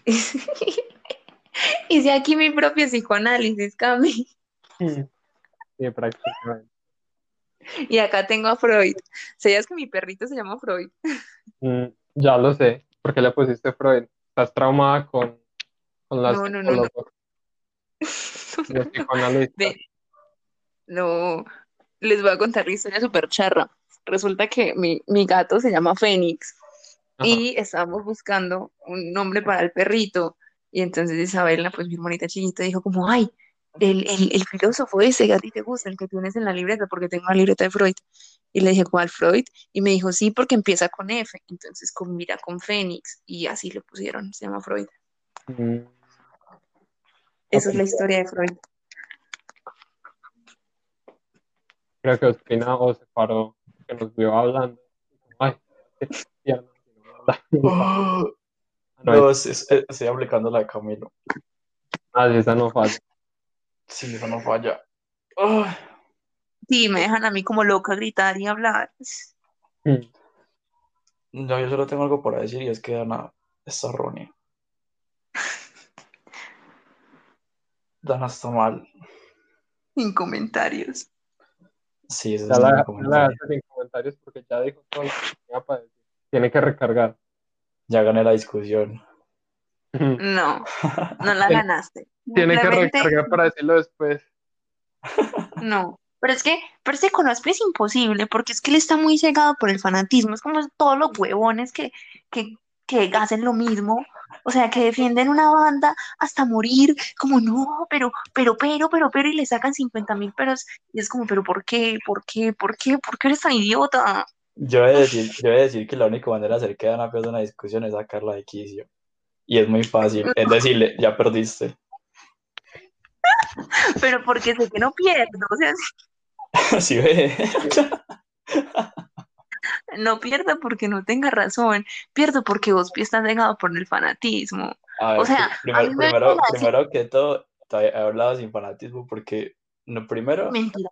Hice aquí mi propio psicoanálisis, Cami. Sí, prácticamente. Y acá tengo a Freud. ¿Sabías que mi perrito se llama Freud? Mm, ya lo sé. ¿Por qué le pusiste Freud? Estás traumada con, con las No, no, no, los psicoanalistas. Ve, no, les voy a contar la historia súper charra. Resulta que mi, mi gato se llama Fénix Ajá. y estábamos buscando un nombre para el perrito. Y entonces Isabela, pues mi hermanita chiquita, dijo como, ay, el, el, el filósofo ese que a ti te gusta, el que tienes en la libreta, porque tengo una libreta de Freud. Y le dije, ¿cuál Freud? Y me dijo, sí, porque empieza con F. Entonces, con, mira, con Fénix. Y así le pusieron, se llama Freud. Mm, Esa es la historia de Freud. creo que Ospina o se paró, que nos vio hablando. Ay, qué tierno. Oh, No, no, es- es- estoy aplicando la de Camilo. Ah, sí, esa no falla. Sí, eso no falla. Ay, Sí, me dejan a mí como loca gritar y hablar. Mm, no, yo solo tengo algo para decir y es que Dana está errónea. Dana está mal. Sin comentarios. Sí, ese es Ya la, ya la sin comentarios porque ya dijo todo lo que tenía para decir. Tiene que recargar. Ya gané la discusión. No, no la ganaste. Tiene que recargar para decirlo después. no. Pero es que, que con Ospi es imposible, porque es que él está muy cegado por el fanatismo. Es como todos los huevones que, que, que hacen lo mismo. O sea, que defienden una banda hasta morir, como no, pero, pero, pero, pero, pero, y le sacan 50 mil peros. Y es como, pero ¿por qué? ¿Por qué? ¿Por qué? ¿Por qué eres tan idiota? Yo he de decir, yo he de decir que la única manera de hacer que Dana pierda una discusión es sacarla de quicio. Y es muy fácil. Es decirle, ya perdiste. Pero porque sé que no pierdo. O sea, Sí, ve. no pierdo porque no tenga razón. Pierdo porque Ospi está cegado por el fanatismo. A ver, O sea, primero, primero, que todo, he hablado sin fanatismo porque, no, primero, Mentira.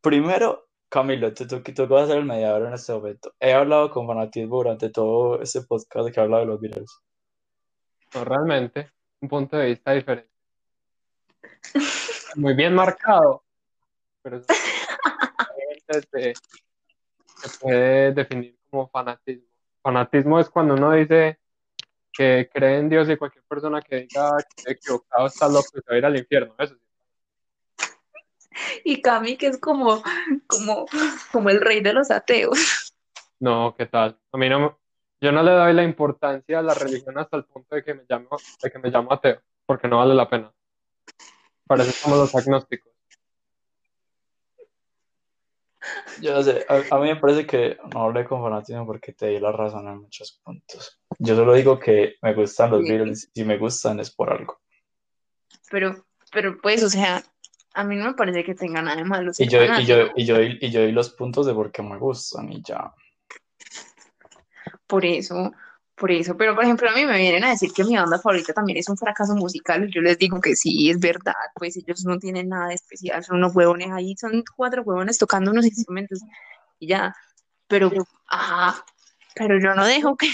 primero, Camilo, tú, tú, tú vas a ser el mediador en este momento. He hablado con fanatismo durante todo este podcast que he hablado de los Beatles. No, realmente, un punto de vista diferente. Muy bien marcado, pero se, se puede definir como fanatismo. Fanatismo es cuando uno dice que cree en Dios y cualquier persona que diga que está equivocado está loco y se va a ir al infierno. Eso sí. Y Cami, que es como, como, como el rey de los ateos. No, ¿qué tal? A mí no, yo no le doy la importancia a la religión hasta el punto de que me llamo, de que me llamo ateo, porque no vale la pena. Para eso somos los agnósticos. Yo no sé, a, a mí me parece que no hablé con fanatismo porque te di la razón en muchos puntos. Yo solo digo que me gustan los Sí. Beatles y si me gustan es por algo. Pero, pero pues, o sea, a mí no me parece que tenga nada de malo. Y yo, y yo, y yo, y yo di los puntos de por qué me gustan y ya. Por eso, por eso. Pero, por ejemplo, a mí me vienen a decir que mi banda favorita también es un fracaso musical. y Yo les digo que sí, es verdad. Pues ellos no tienen nada de especial. Son unos huevones ahí, son cuatro huevones tocando unos instrumentos y ya. Pero, ajá, pero yo no dejo que,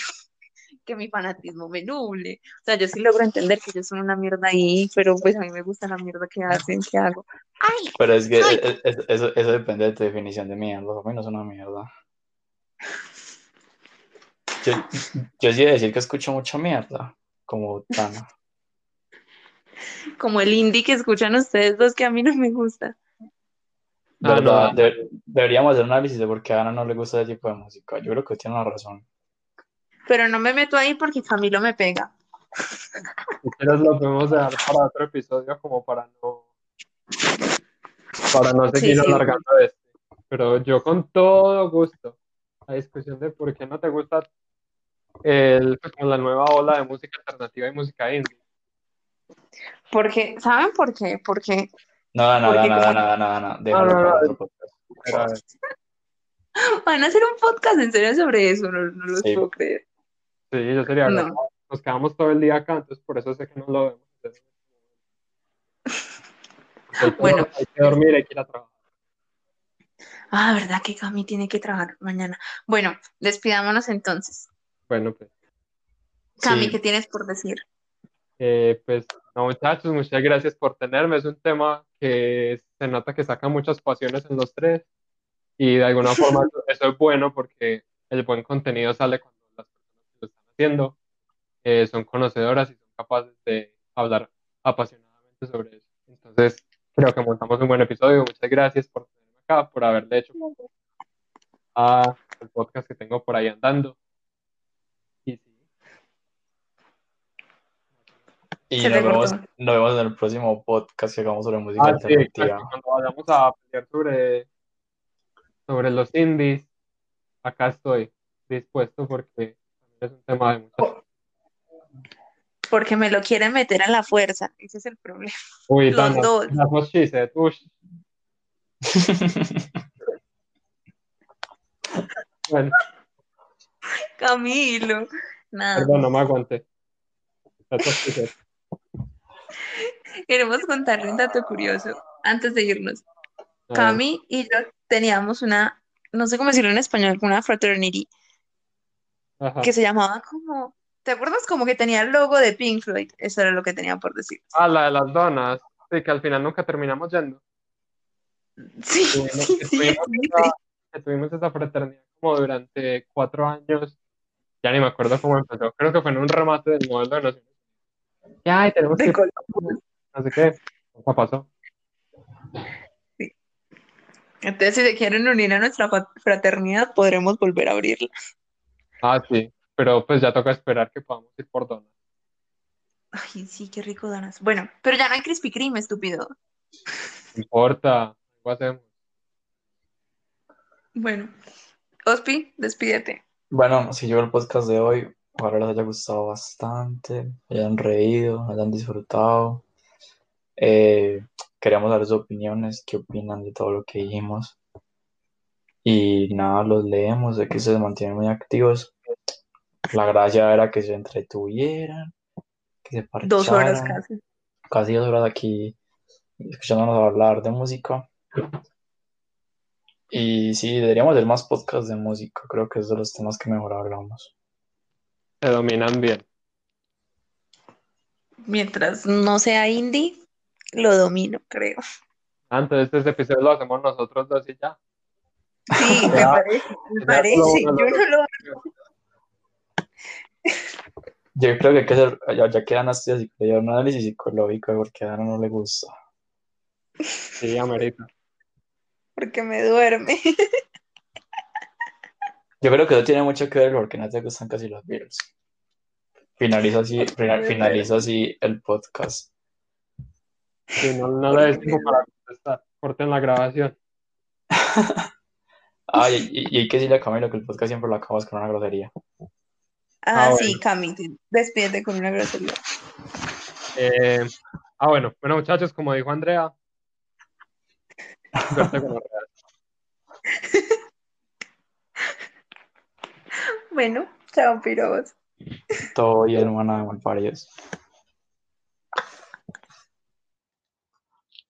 que mi fanatismo me nuble. O sea, yo sí logro entender que ellos son una mierda ahí, pero pues a mí me gusta la mierda que hacen, que hago. ¡Ay! Pero es que Ay. es- es- eso, eso depende de tu definición de mierda. A mí no es una mierda. Yo, yo sí he de decir que escucho mucha mierda, como Tana. Como el indie que escuchan ustedes dos que a mí no me gusta. Ah, deberíamos hacer un análisis de por qué a Ana no le gusta ese tipo de música. Yo creo que tiene una razón. Pero no me meto ahí porque Camilo me pega. Si quieres lo podemos dejar para otro episodio como para no para no seguir sí. alargando este. Pero yo con todo gusto la discusión de por qué no te gusta el, pues, la nueva ola de música alternativa y música indie. Porque, ¿saben por qué? Porque Nada, nada, Porque nada, como- nada, nada, nada. Déjalo no, no, para no. otro podcast. Pero, a ver, van a hacer un podcast en serio sobre eso, no, no lo Sí. puedo creer. Sí, yo sería No. nos quedamos todo el día acá, entonces por eso sé que no lo vemos. Bueno. hay que dormir, hay que ir a trabajar. Ah, ¿verdad que Cami tiene que trabajar mañana? Bueno, despidámonos entonces. Bueno, pues, Cami, Sí. ¿qué tienes por decir? eh, pues, no, muchachos, muchas gracias por tenerme. Es un tema que se nota que saca muchas pasiones en los tres y de alguna forma eso, eso es bueno porque el buen contenido sale cuando las personas que lo están haciendo eh, son conocedoras y son capaces de hablar apasionadamente sobre eso. Entonces, creo que montamos un buen episodio. Muchas gracias por tenerme acá, por haberle hecho a el podcast que tengo por ahí andando. Y sí, Y nos vemos, nos vemos en el próximo podcast que hagamos sobre música Ah, sí, alternativa. exacto, cuando vayamos a pelear sobre, sobre los indies, acá estoy dispuesto porque es un tema de. Porque me lo quieren meter a la fuerza. Ese es el problema. Uy, Los Dana, dos. Bueno, Camilo. Nada. perdón, no me aguanté. Queremos contarle un dato curioso antes de irnos. Cami y yo teníamos una, no sé cómo decirlo en español, una fraternity ajá. que se llamaba como, ¿te acuerdas? Como que tenía el logo de Pink Floyd. Eso era lo que tenía por decir. Ah, la de las donas. Sí, que al final nunca terminamos yendo. Sí, Tuvimos- sí, que sí, tuvimos sí, esa- sí. que tuvimos esa fraternidad como durante cuatro años. Ya ni me acuerdo cómo empezó. Creo que fue en un remate del modelo de Naciones. Ya, y tenemos De que... Sé qué. Nunca pasó. Entonces, si se quieren unir a nuestra fraternidad, podremos volver a abrirla. Ah, sí. Pero pues ya toca esperar que podamos ir por donas. Ay, sí, qué rico donas. Bueno, pero ya no hay Krispy Kreme, estúpido. No importa. Algo hacemos. Bueno, Ospi, despídete. Bueno, si llegó el podcast de hoy, ojalá les haya gustado bastante, hayan reído, hayan disfrutado. Eh, queríamos dar sus opiniones, qué opinan de todo lo que dijimos. Y nada, los leemos, de que se mantienen muy activos. La gracia era que se entretuvieran, que se Dos horas casi. Casi dos horas aquí escuchándonos hablar de música. Y sí, deberíamos hacer más podcasts de música. Creo que es de los temas que mejor hablamos. Se dominan bien. Mientras no sea indie, lo domino, creo. Ah, entonces este episodio lo hacemos nosotros dos y ya. Sí, me parece, me parece. lo- Yo no lo Yo creo que hay que hacer, ya, ya que Ana estudia psicología, un análisis psicológico porque a Ana no le gusta. Sí, amerita. porque me duerme. Yo creo que eso tiene mucho que ver porque no te gustan casi los Beatles. Finalizo así, final- finalizo así el podcast. Sí, no, no le des tiempo para contestar. Corten la grabación. Ah, y, y- hay que decirle a Camilo que el podcast siempre lo acabamos con una grosería. Ah, Ah, sí, Cami, despídete con una grosería. Eh, ah, bueno, bueno, muchachos, como dijo Andrea. Bueno, chao, piros. Todo bien, hermana de malparidos.